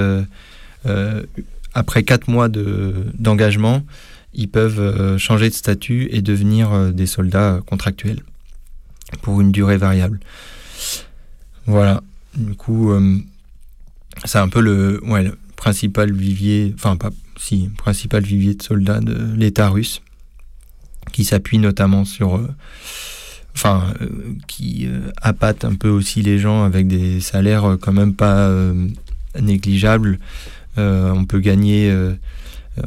après 4 mois d'engagement, ils peuvent changer de statut et devenir des soldats contractuels pour une durée variable. Voilà. Du coup, c'est un peu le, principal vivier, enfin pas si, principal vivier de soldats de l'État russe qui s'appuie notamment sur, euh, enfin, euh, qui euh, appâte un peu aussi les gens avec des salaires quand même pas négligeables. on peut gagner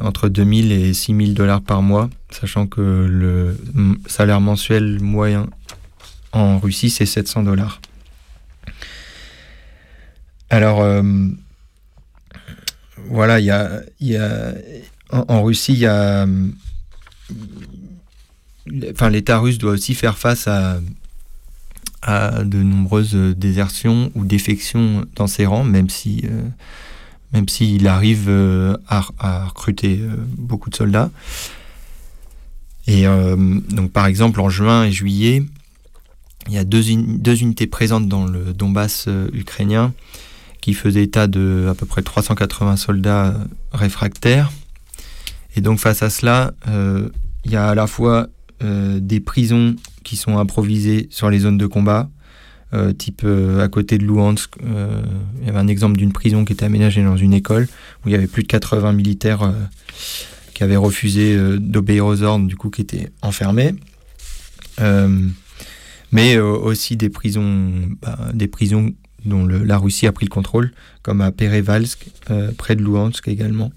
entre 2000 et 6000 dollars par mois, sachant que le salaire mensuel moyen en Russie, c'est 700 dollars. Alors, voilà, il y a, en, Russie, enfin, l'État russe doit aussi faire face à, de nombreuses désertions ou défections dans ses rangs, même si euh, même s'il arrive euh, à, recruter euh, beaucoup de soldats. Et donc, par exemple, en juin et juillet, il y a deux unités présentes dans le Donbass ukrainien qui faisaient état de à peu près 380 soldats réfractaires. Et donc, face à cela, il y a à la fois euh, des prisons qui sont improvisées sur les zones de combat, euh, type euh, à côté de Luhansk, il y avait un exemple d'une prison qui était aménagée dans une école où il y avait plus de 80 militaires qui avaient refusé d'obéir aux ordres, du coup qui étaient enfermés. mais aussi des prisons, bah, des prisons dont la Russie a pris le contrôle, comme à Perevalsk, près de Luhansk également,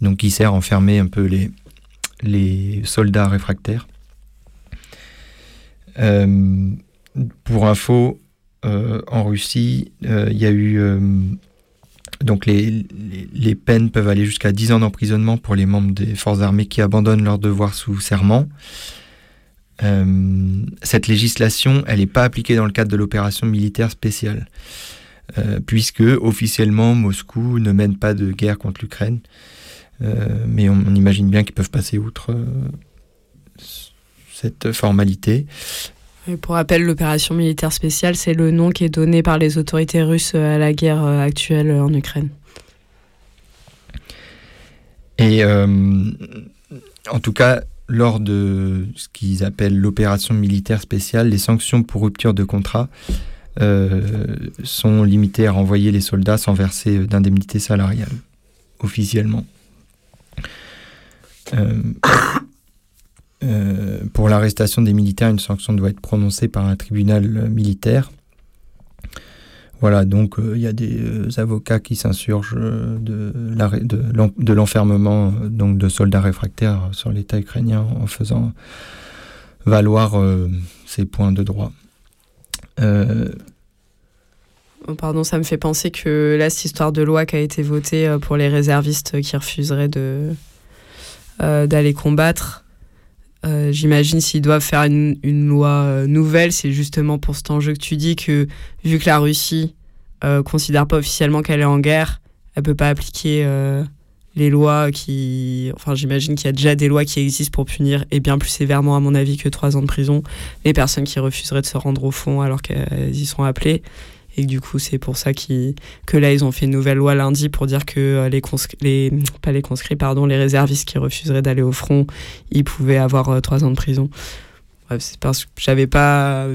donc qui sert à enfermer un peu les, soldats réfractaires. Euh, pour info, en Russie, il y a eu donc les, les, peines peuvent aller jusqu'à 10 ans d'emprisonnement pour les membres des forces armées qui abandonnent leur devoir sous serment. Euh, cette législation, elle n'est pas appliquée dans le cadre de l'opération militaire spéciale, euh, puisque officiellement Moscou ne mène pas de guerre contre l'Ukraine. Euh, mais on, imagine bien qu'ils peuvent passer outre cette formalité. pour rappel, l'opération militaire spéciale, c'est le nom qui est donné par les autorités russes à la guerre actuelle en Ukraine. Et en tout cas, lors de ce qu'ils appellent l'opération militaire spéciale, les sanctions pour rupture de contrat euh, sont limitées à renvoyer les soldats sans verser d'indemnité salariale, officiellement. Euh, euh, pour l'arrestation des militaires, une sanction doit être prononcée par un tribunal militaire. Voilà, donc euh, il y a des euh, avocats qui s'insurgent euh, de, l'enfermement donc de soldats réfractaires sur l'État ukrainien en faisant valoir ces points de droit. Oh, pardon, ça me fait penser que là, cette histoire de loi qui a été votée pour les réservistes qui refuseraient d'aller combattre, j'imagine s'ils doivent faire une, loi nouvelle, c'est justement pour cet enjeu que tu dis que vu que la Russie euh, considère pas officiellement qu'elle est en guerre, elle peut pas appliquer euh, les lois qui. Enfin, j'imagine qu'il y a déjà des lois qui existent pour punir, et bien plus sévèrement, à mon avis, que trois ans de prison, les personnes qui refuseraient de se rendre au fond alors qu'elles y sont appelées. Et du coup, c'est pour ça que là, ils ont fait une nouvelle loi lundi pour dire que euh, les, les pas les conscrits, pardon, les réservistes qui refuseraient d'aller au front, ils pouvaient avoir trois ans de prison. Bref, c'est parce que j'avais pas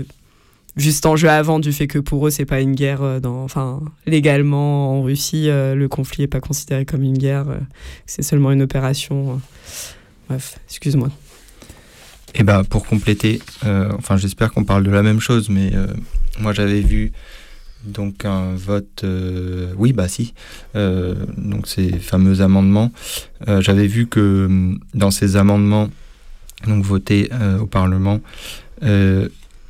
juste en jeu avant du fait que pour eux c'est pas une guerre euh, dans enfin légalement en Russie euh, le conflit est pas considéré comme une guerre euh, c'est seulement une opération bref excuse-moi et eh ben pour compléter enfin j'espère qu'on parle de la même chose mais moi j'avais vu donc un vote oui bah si donc ces fameux amendements j'avais vu que dans ces amendements donc votés au Parlement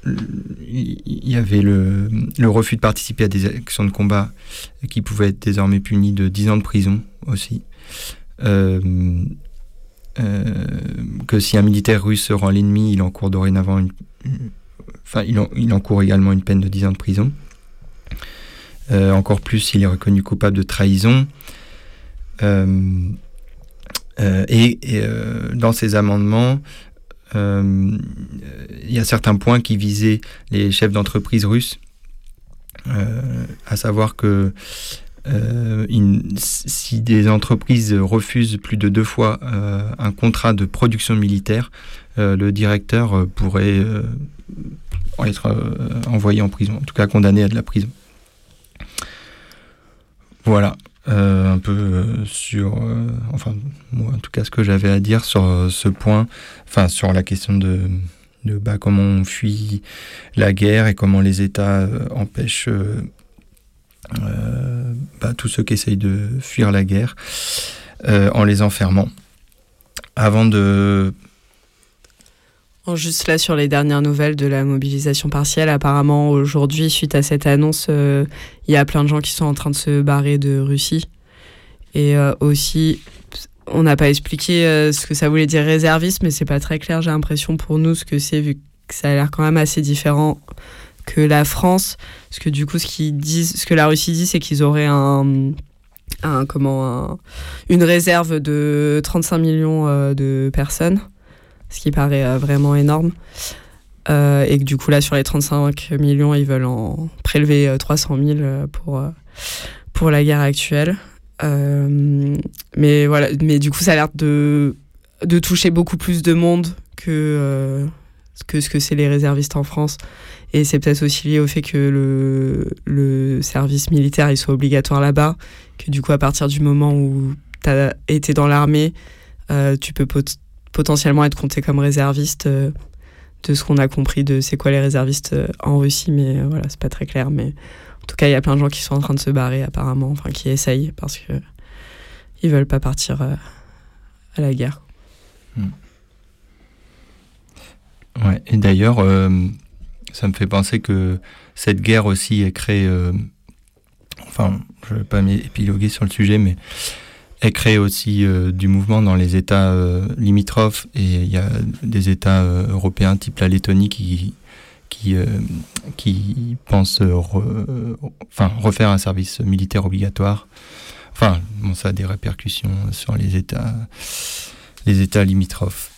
il y avait le, refus de participer à des actions de combat qui pouvaient être désormais punis de 10 ans de prison aussi. Euh, euh, que si un militaire russe se rend l'ennemi, il encourt dorénavant une, enfin, il, il, encourt également une peine de 10 ans de prison. Euh, encore plus s'il est reconnu coupable de trahison. et, et dans ces amendements, euh, il y a certains points qui visaient les chefs d'entreprise russes, euh, à savoir que euh, si des entreprises refusent plus de deux fois un contrat de production militaire, le directeur pourrait être envoyé en prison, en tout cas condamné à de la prison. Voilà. Euh, un peu euh, sur, euh, enfin, moi en tout cas, ce que j'avais à dire sur ce point, enfin, sur la question de, de bah, comment on fuit la guerre et comment les États empêchent bah, tous ceux qui essayent de fuir la guerre en les enfermant. Avant de Juste là sur les dernières nouvelles de la mobilisation partielle, apparemment aujourd'hui, suite à cette annonce, euh, il y a plein de gens qui sont en train de se barrer de Russie. Et euh, aussi, on n'a pas expliqué euh, ce que ça voulait dire réserviste, mais c'est pas très clair, j'ai l'impression pour nous ce que c'est, vu que ça a l'air quand même assez différent que la France. Parce que du coup, ce, qu'ils disent, ce que la Russie dit, c'est qu'ils auraient un, un comment, une réserve de 35 millions de personnes ce qui paraît euh, vraiment énorme. Euh, et que du coup, là, sur les 35 millions, ils veulent en prélever 300 euh, 000 pour, pour la guerre actuelle. mais voilà, mais du coup, ça a l'air de, de toucher beaucoup plus de monde que, que ce que c'est les réservistes en France. Et c'est peut-être aussi lié au fait que le, le service militaire il soit obligatoire là-bas, que du coup, à partir du moment où tu as été dans l'armée, tu peux potentiellement être compté comme réserviste euh, de ce qu'on a compris de c'est quoi les réservistes euh, en Russie, mais euh, voilà, c'est pas très clair. Mais en tout cas, il y a plein de gens qui sont en train de se barrer apparemment, enfin qui essayent parce que ils veulent pas partir à la guerre. Hmm. Ouais, et d'ailleurs, ça me fait penser que cette guerre aussi est créée, enfin, je vais pas m'épiloguer sur le sujet, mais elle crée aussi du mouvement dans les États limitrophes et il y a des États européens type la Lettonie qui, qui, qui pensent enfin, refaire un service militaire obligatoire. Enfin, ça a des répercussions sur les États, les États limitrophes.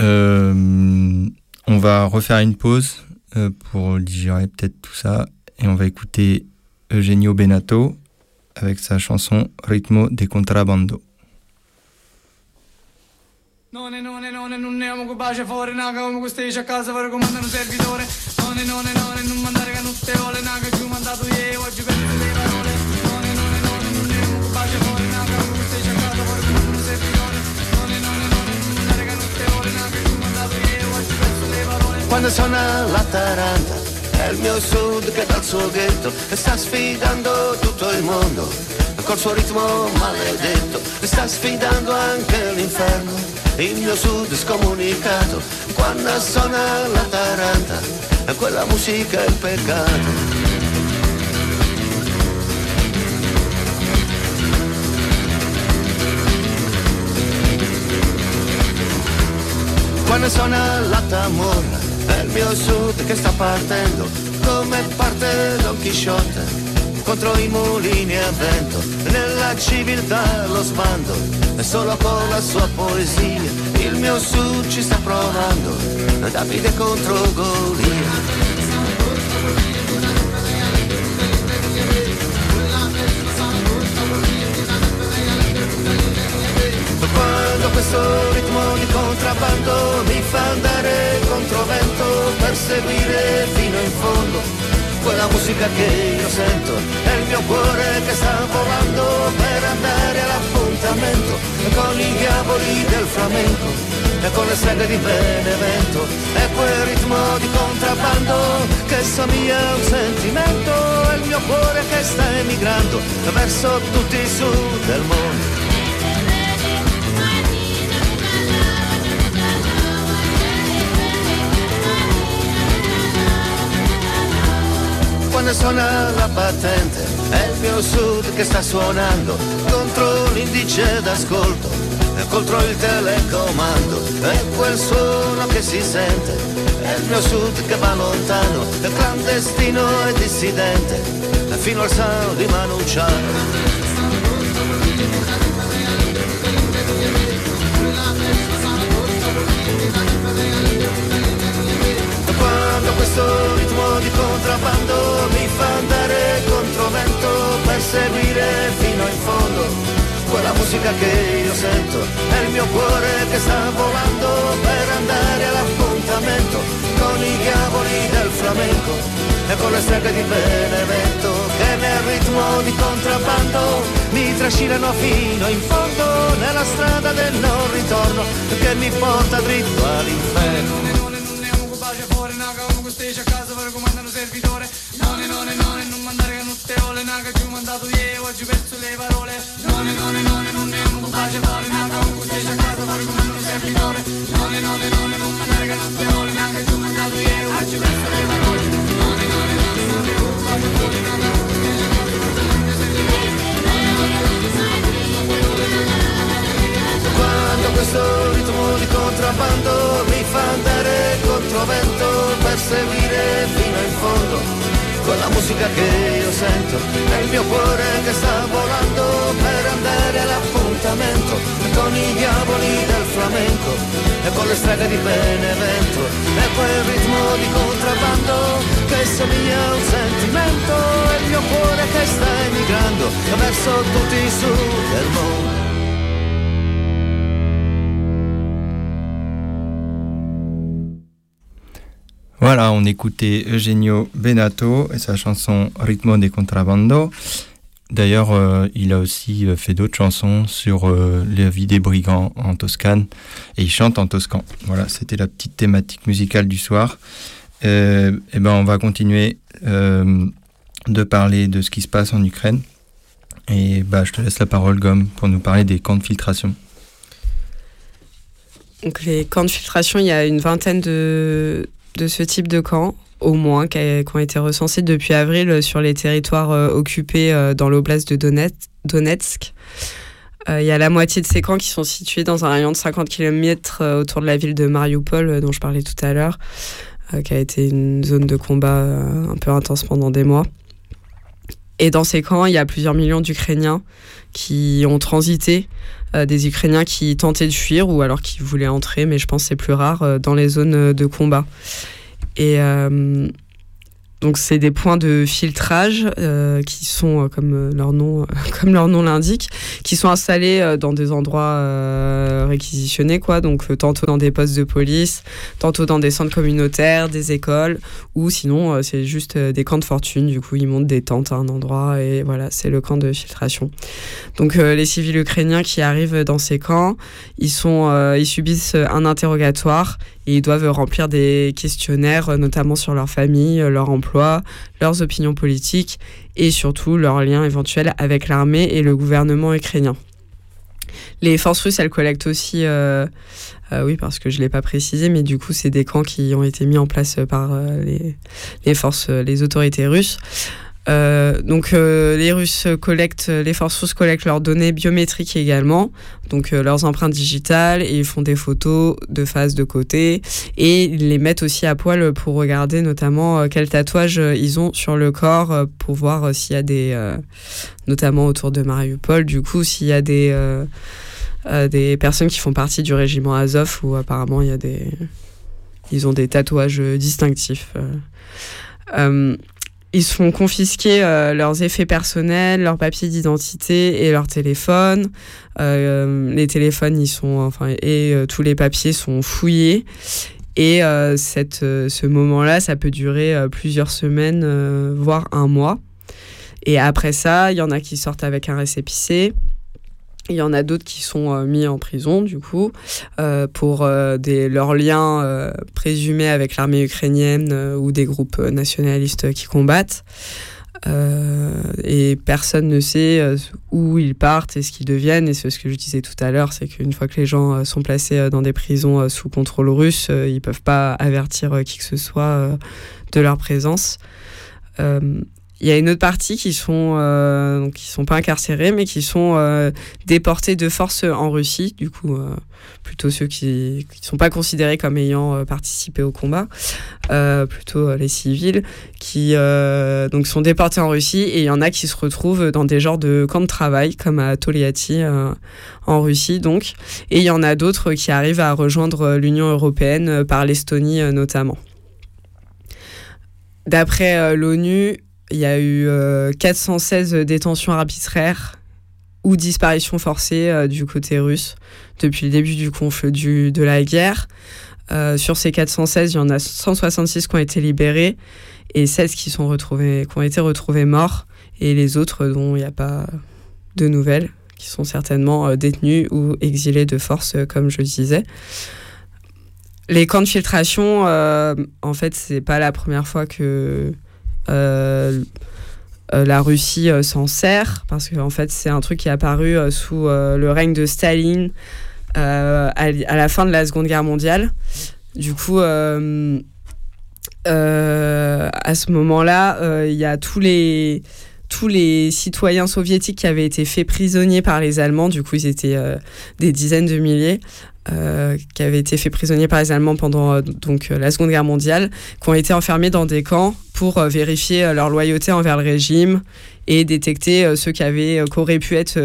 Euh, on va refaire une pause euh, pour digérer peut-être tout ça et on va écouter Eugenio Benato avec sa chanson Ritmo de Contrabando. Non è, non è, non è, non ne amo bacia fuori, naga come queste a casa per comandare un servitore. Non è, non è, non è, non mandare canutte ole, naga giù mandato io, oggi penso le parole. Non è, non è, non è, non ne amo bacia fuori, naga come queste a casa per comandare un servitore. Non è, non è, non è, non mandare canutte ole, naga giù mandato io, oggi penso le parole. Quando suona la taranta, è il mio sud che dal suo ghetto sta sfidando tutto il mondo. Col suo ritmo maledetto sta sfidando anche l'inferno il mio sud scomunicato, quando suona la taranta, quella musica è il peccato. Quando suona la tamura, è mio sud che sta partendo, come parte Don Chisciotte contro i mulini a vento, nella civiltà lo sbando, e solo con la sua poesia il mio sud ci sta provando, Davide contro Golia. Quando questo ritmo di contrabbando mi fa andare contro vento per seguire fino in fondo quella musica che io sento. È il mio cuore che sta volando per andare all'appuntamento con i diavoli del flamenco e con le streghe di Benevento. È quel ritmo di contrabbando che somiglia a un sentimento. È il mio cuore che sta emigrando verso tutti i sud del mondo suona la patente è il mio sud che sta suonando contro l'indice d'ascolto e contro il telecomando è quel suono che si sente è il mio sud che va lontano è clandestino e dissidente fino al San di Manunciano questo ritmo di contrabbando mi fa andare contro vento per seguire fino in fondo. Quella musica che io sento è il mio cuore che sta volando per andare all'appuntamento con i diavoli del flamenco e con le streghe di Benevento che nel ritmo di contrabbando mi trascinano fino in fondo nella strada del non ritorno che mi porta dritto all'inferno servitore None, none, none, non mandare che non te ole Naga giù mandato io, oggi perso le parole. None, none, none, non ne un pace Fuori nata, un cucce a casa, fuori come un servitore None, none, none, non mandare che non te ole Naga giù mandato io, oggi perso le parole. None, none, none, non ne un pace Fuori nata, un cucce a casa, fuori come un servitore Quando questo ritmo di contrabbando fa andare contro vento per seguire fino in fondo. Quella musica che io sento è il mio cuore che sta volando per andare all'appuntamento. Con i diavoli del flamenco e con le streghe di Benevento e quel ritmo di contrabbando che somiglia a un sentimento. È il mio cuore che sta emigrando verso tutti i sud del mondo Voilà, on écoutait Eugenio Benato et sa chanson Ritmo de Contrabando. D'ailleurs, euh, il a aussi euh, fait d'autres chansons sur euh, la vie des brigands en Toscane et il chante en toscan. Voilà, c'était la petite thématique musicale du soir. et ben, on va continuer de parler de ce qui se passe en Ukraine. Et bah, je te laisse la parole, Gomme, pour nous parler des camps de filtration. Donc les camps de filtration, il y a une vingtaine de, de ce type de camp, au moins, qui, ont été recensés depuis avril sur les territoires occupés dans l'oblast de Donetsk. Il y a la moitié de ces camps qui sont situés dans un rayon de 50 km autour de la ville de Mariupol, dont je parlais tout à l'heure, qui a été une zone de combat un peu intense pendant des mois. Et dans ces camps, il y a plusieurs millions d'Ukrainiens qui ont transité, euh, des Ukrainiens qui tentaient de fuir ou alors qui voulaient entrer, mais je pense que c'est plus rare, euh, dans les zones de combat. Et euh, donc c'est des points de filtrage euh, qui sont, euh, comme euh, leur nom, comme leur nom l'indique, qui sont installés dans des endroits réquisitionnés, quoi. Donc tantôt dans des postes de police, tantôt dans des centres communautaires, des écoles, ou sinon c'est juste des camps de fortune. Du coup, ils montent des tentes à un endroit et voilà, c'est le camp de filtration. Donc les civils ukrainiens qui arrivent dans ces camps, ils sont, ils subissent un interrogatoire et ils doivent remplir des questionnaires, notamment sur leur famille, leur emploi leurs opinions politiques et surtout leurs liens éventuels avec l'armée et le gouvernement ukrainien. Les forces russes, elles collectent aussi, euh, euh, oui, parce que je ne l'ai pas précisé, mais du coup, c'est des camps qui ont été mis en place par euh, les, forces, les autorités russes. Euh, donc euh, les Russes collectent, les forces russes collectent leurs données biométriques également, donc euh, leurs empreintes digitales, et ils font des photos de face, de côté, et ils les mettent aussi à poil pour regarder notamment quels tatouages ils ont sur le corps pour voir s'il y a des, notamment autour de Mariupol, du coup s'il y a des des personnes qui font partie du régiment Azov où apparemment il y a des, ils ont des tatouages distinctifs. Ils se font confisquer euh, leurs effets personnels, leurs papiers d'identité et leur téléphone. Euh, les téléphones, ils sont, enfin, et euh, tous les papiers sont fouillés. Et cette, ce moment-là, ça peut durer plusieurs semaines, voire un mois. Et après ça, il y en a qui sortent avec un récépissé. Il y en a d'autres qui sont euh, mis en prison, du coup, euh, pour euh, leurs liens présumés avec l'armée ukrainienne ou des groupes nationalistes qui combattent. et personne ne sait où ils partent et ce qu'ils deviennent. Et c'est ce que je disais tout à l'heure, c'est qu'une fois que les gens sont placés dans des prisons sous contrôle russe, ils ne peuvent pas avertir qui que ce soit de leur présence. Il y a une autre partie qui sont euh, qui sont pas incarcérés mais qui sont euh, déportés de force en Russie. Du coup euh, plutôt ceux qui ne sont pas considérés comme ayant participé au combat. Plutôt les civils qui donc sont déportés en Russie. Et il y en a qui se retrouvent dans des genres de camps de travail comme à Toliati en Russie donc. Et il y en a d'autres qui arrivent à rejoindre l'Union européenne par l'Estonie notamment. D'après l'ONU, il y a eu 416 euh, détentions arbitraires ou disparitions forcées euh, du côté russe depuis le début du conflit du, de la guerre. Euh, sur ces 416, il y en a 166 qui ont été libérés et 16 qui, sont retrouvés, qui ont été retrouvés morts et les autres dont il n'y a pas de nouvelles, qui sont certainement détenus ou exilés de force, comme je le disais. Les camps de filtration, en fait, c'est pas la première fois que la Russie euh, s'en sert parce qu'en fait c'est un truc qui est apparu sous le règne de Staline à, la fin de la Seconde Guerre mondiale. Du coup, à ce moment-là, il y a tous les tous les citoyens soviétiques qui avaient été faits prisonniers par les Allemands, du coup ils étaient des dizaines de milliers, euh, qui avaient été faits prisonniers par les Allemands pendant euh, donc, euh, la Seconde Guerre mondiale, qui ont été enfermés dans des camps pour vérifier leur loyauté envers le régime et détecter ceux qui, avaient, qui auraient pu être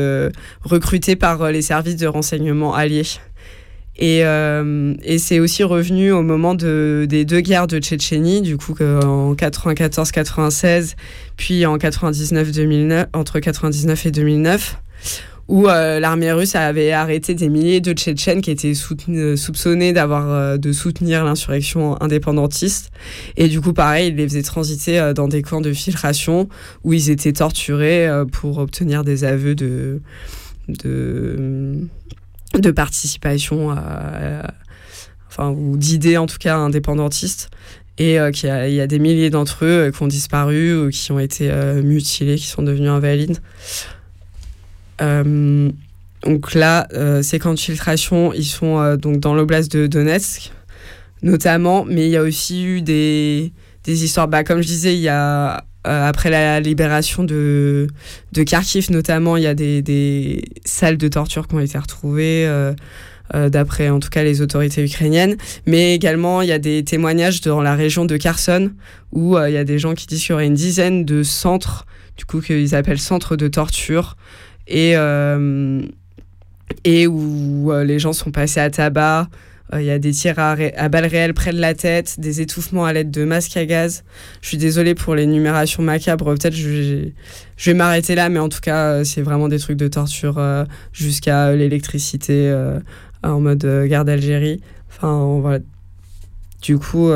recrutés par les services de renseignement alliés. Et, c'est aussi revenu au moment de, des deux guerres de Tchétchénie, du coup en 94-96, puis en 99 -2009, entre 99 et 2009 où euh, l'armée russe avait arrêté des milliers de Tchétchènes qui étaient euh, soupçonnés d'avoir euh, de soutenir l'insurrection indépendantiste. Et du coup, pareil, ils les faisaient transiter dans des camps de filtration où ils étaient torturés pour obtenir des aveux de, de, de participation à, enfin, ou d'idées en tout cas indépendantistes et qu'il y, y, a des milliers d'entre eux qui ont disparu ou qui ont été mutilés, qui sont devenus invalides. Euh, donc là, euh, ces camps de filtration, ils sont euh, donc dans l'oblast de Donetsk. notamment. Mais il y a aussi eu des, des histoires. Bah, comme je disais, il y a après la libération de, de Kharkiv notamment, il y a des, des salles de torture qui ont été retrouvées. d'après en tout cas les autorités ukrainiennes. Mais également, il y a des témoignages dans la région de Kherson où il y a des gens qui disent qu'il y aurait une dizaine de centres, du coup, qu'ils appellent centres de torture. Et, et où euh, les gens sont passés à tabac. Euh, il y a des tirs à, balles réelles près de la tête, des étouffements à l'aide de masques à gaz. Je suis désolée pour l'énumération macabre. Peut-être je, je vais m'arrêter là, mais en tout cas, euh, c'est vraiment des trucs de torture jusqu'à l'électricité en mode guerre d'Algérie. Enfin, voilà. Du coup,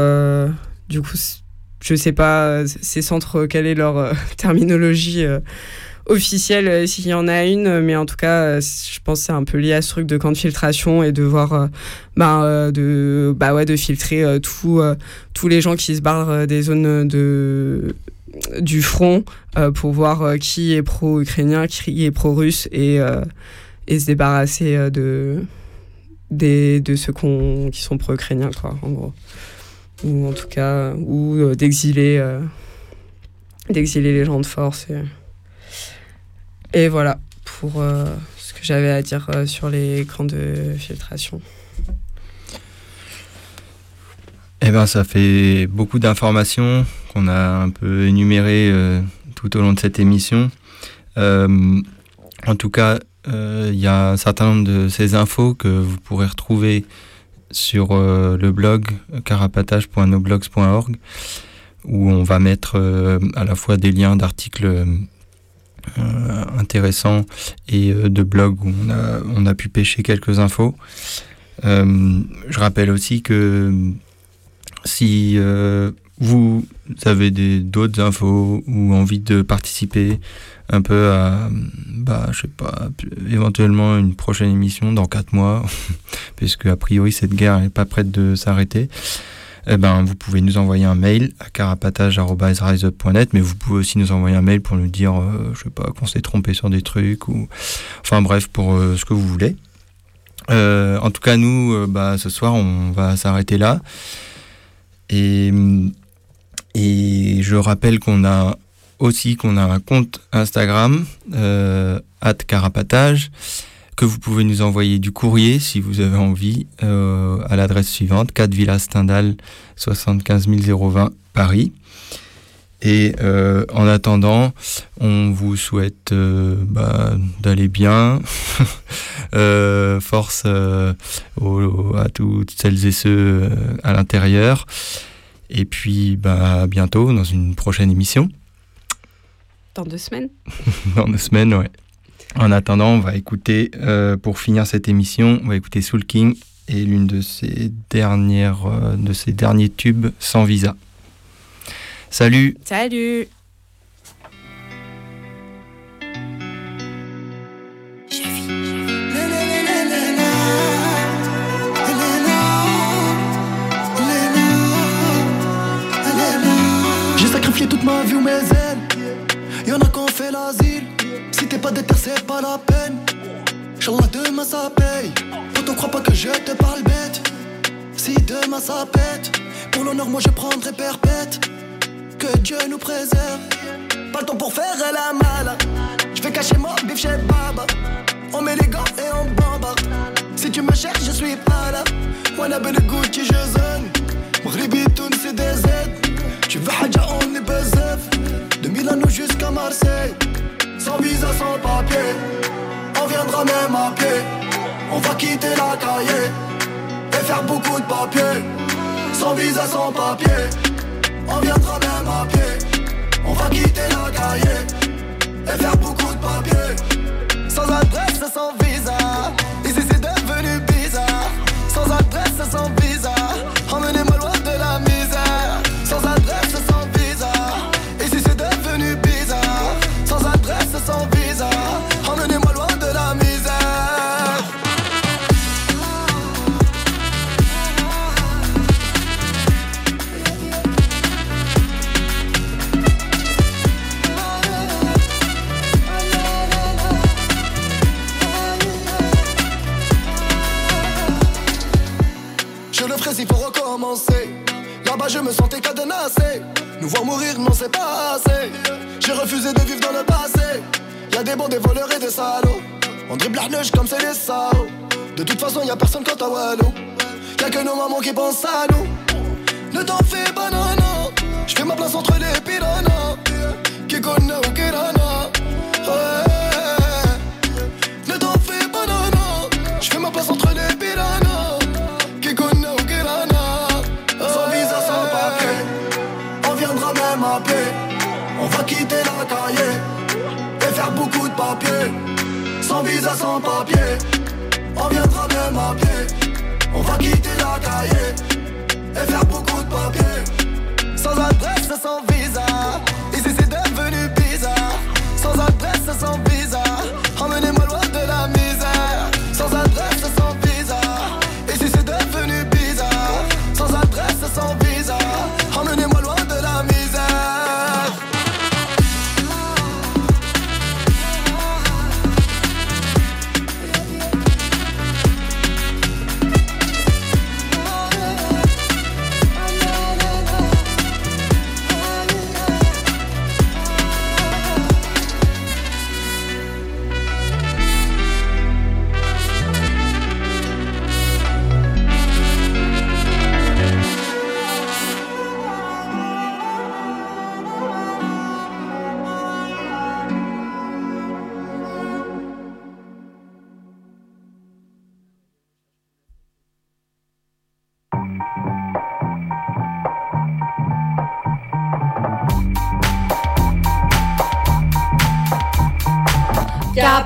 du coup, je sais pas ces centres quelle est leur terminologie officielle euh, s'il y en a une, mais en tout cas, euh, je pense c'est un peu lié à ce truc de camp de filtration et de voir, euh, bah, de, bah ouais, de filtrer tous les gens qui se barrent des zones de du front pour voir qui est pro-ukrainien, qui est pro-russe et, et se débarrasser de, des, de ceux qui sont pro-ukrainiens, quoi, en gros. Ou en tout cas, ou d'exiler d'exiler les gens de force. Et... Et voilà pour euh, ce que j'avais à dire euh, sur les camps de filtration. Eh ben, ça fait beaucoup d'informations qu'on a un peu énumérées euh, tout au long de cette émission. en tout cas, il y a un certain nombre de ces infos que vous pourrez retrouver sur le blog carapatage.noblogs.org où on va mettre à la fois des liens d'articles euh, intéressant et euh, de blogs où on a, on a pu pêcher quelques infos. Euh, je rappelle aussi que si vous avez d'autres infos ou envie de participer un peu à, bah, je sais pas, éventuellement une prochaine émission dans quatre mois, puisque a priori cette guerre n'est pas prête de s'arrêter eh ben, vous pouvez nous envoyer un mail à carapatage.riseup.net, mais vous pouvez aussi nous envoyer un mail pour nous dire, euh, je sais pas, qu'on s'est trompé sur des trucs, ou enfin bref, pour euh, ce que vous voulez. Euh, en tout cas, nous, bah, ce soir, on va s'arrêter là. Et, je rappelle qu'on a aussi qu'on a un compte Instagram, at carapatage que vous pouvez nous envoyer du courrier si vous avez envie euh, à l'adresse suivante 4 Villa Stendhal 75 020 Paris. Et euh, en attendant, on vous souhaite euh, bah, d'aller bien. force à toutes celles et ceux à l'intérieur. Et puis bah, à bientôt dans une prochaine émission. Dans deux semaines Dans deux semaines, ouais. En attendant, on va écouter, euh, pour finir cette émission, on va écouter Soul King et l'une de ses dernières, euh, de ses derniers tubes sans visa. Salut. Salut. J'ai sacrifié toute ma vie ou mes ailes. Y'en a qu'on fait l'asile. Pas déter, c'est pas la peine. Inch'Allah, demain ça paye. Pourtant, crois pas que je te parle bête. Si demain ça pète, pour l'honneur, moi je prendrai perpète. Que Dieu nous préserve. Pas le temps pour faire la malle. Je vais cacher mon bif chez Baba. On met les gants et on bombarde. Si tu me cherches, je suis pas là. Wanna be the Gucci, je zone. Maghribi, c'est des aides. Tu veux Hadja, on est. De Milano jusqu'à Marseille. Sans visa, sans papier. On viendra même à pied. On va quitter la cahier Et faire beaucoup de papier. Sans visa, sans papier. On viendra même à pied. On va quitter la cahier Et faire beaucoup de papier. Sans adresse, sans visa. Ici c'est devenu bizarre. Sans adresse, sans visa me sentais cadenassé. Nous voir mourir, non, c'est pas assez. J'ai refusé de vivre dans le passé. Y'a des bons, des voleurs et des salauds. On dribble la neige comme c'est des salauds. De toute façon, y a personne quand à Wallo. Y'a que nos mamans qui pensent à nous. Ne t'en fais pas, non, non. Je fais ma place entre les piranhas. Qui connaît ou qui Ne t'en fais pas, non, non. Je fais ma place entre les piranhas. Sans visa, sans papier. On viendra même à pied. On va quitter la cahier. Et faire beaucoup de papier. Sans adresse, sans visa.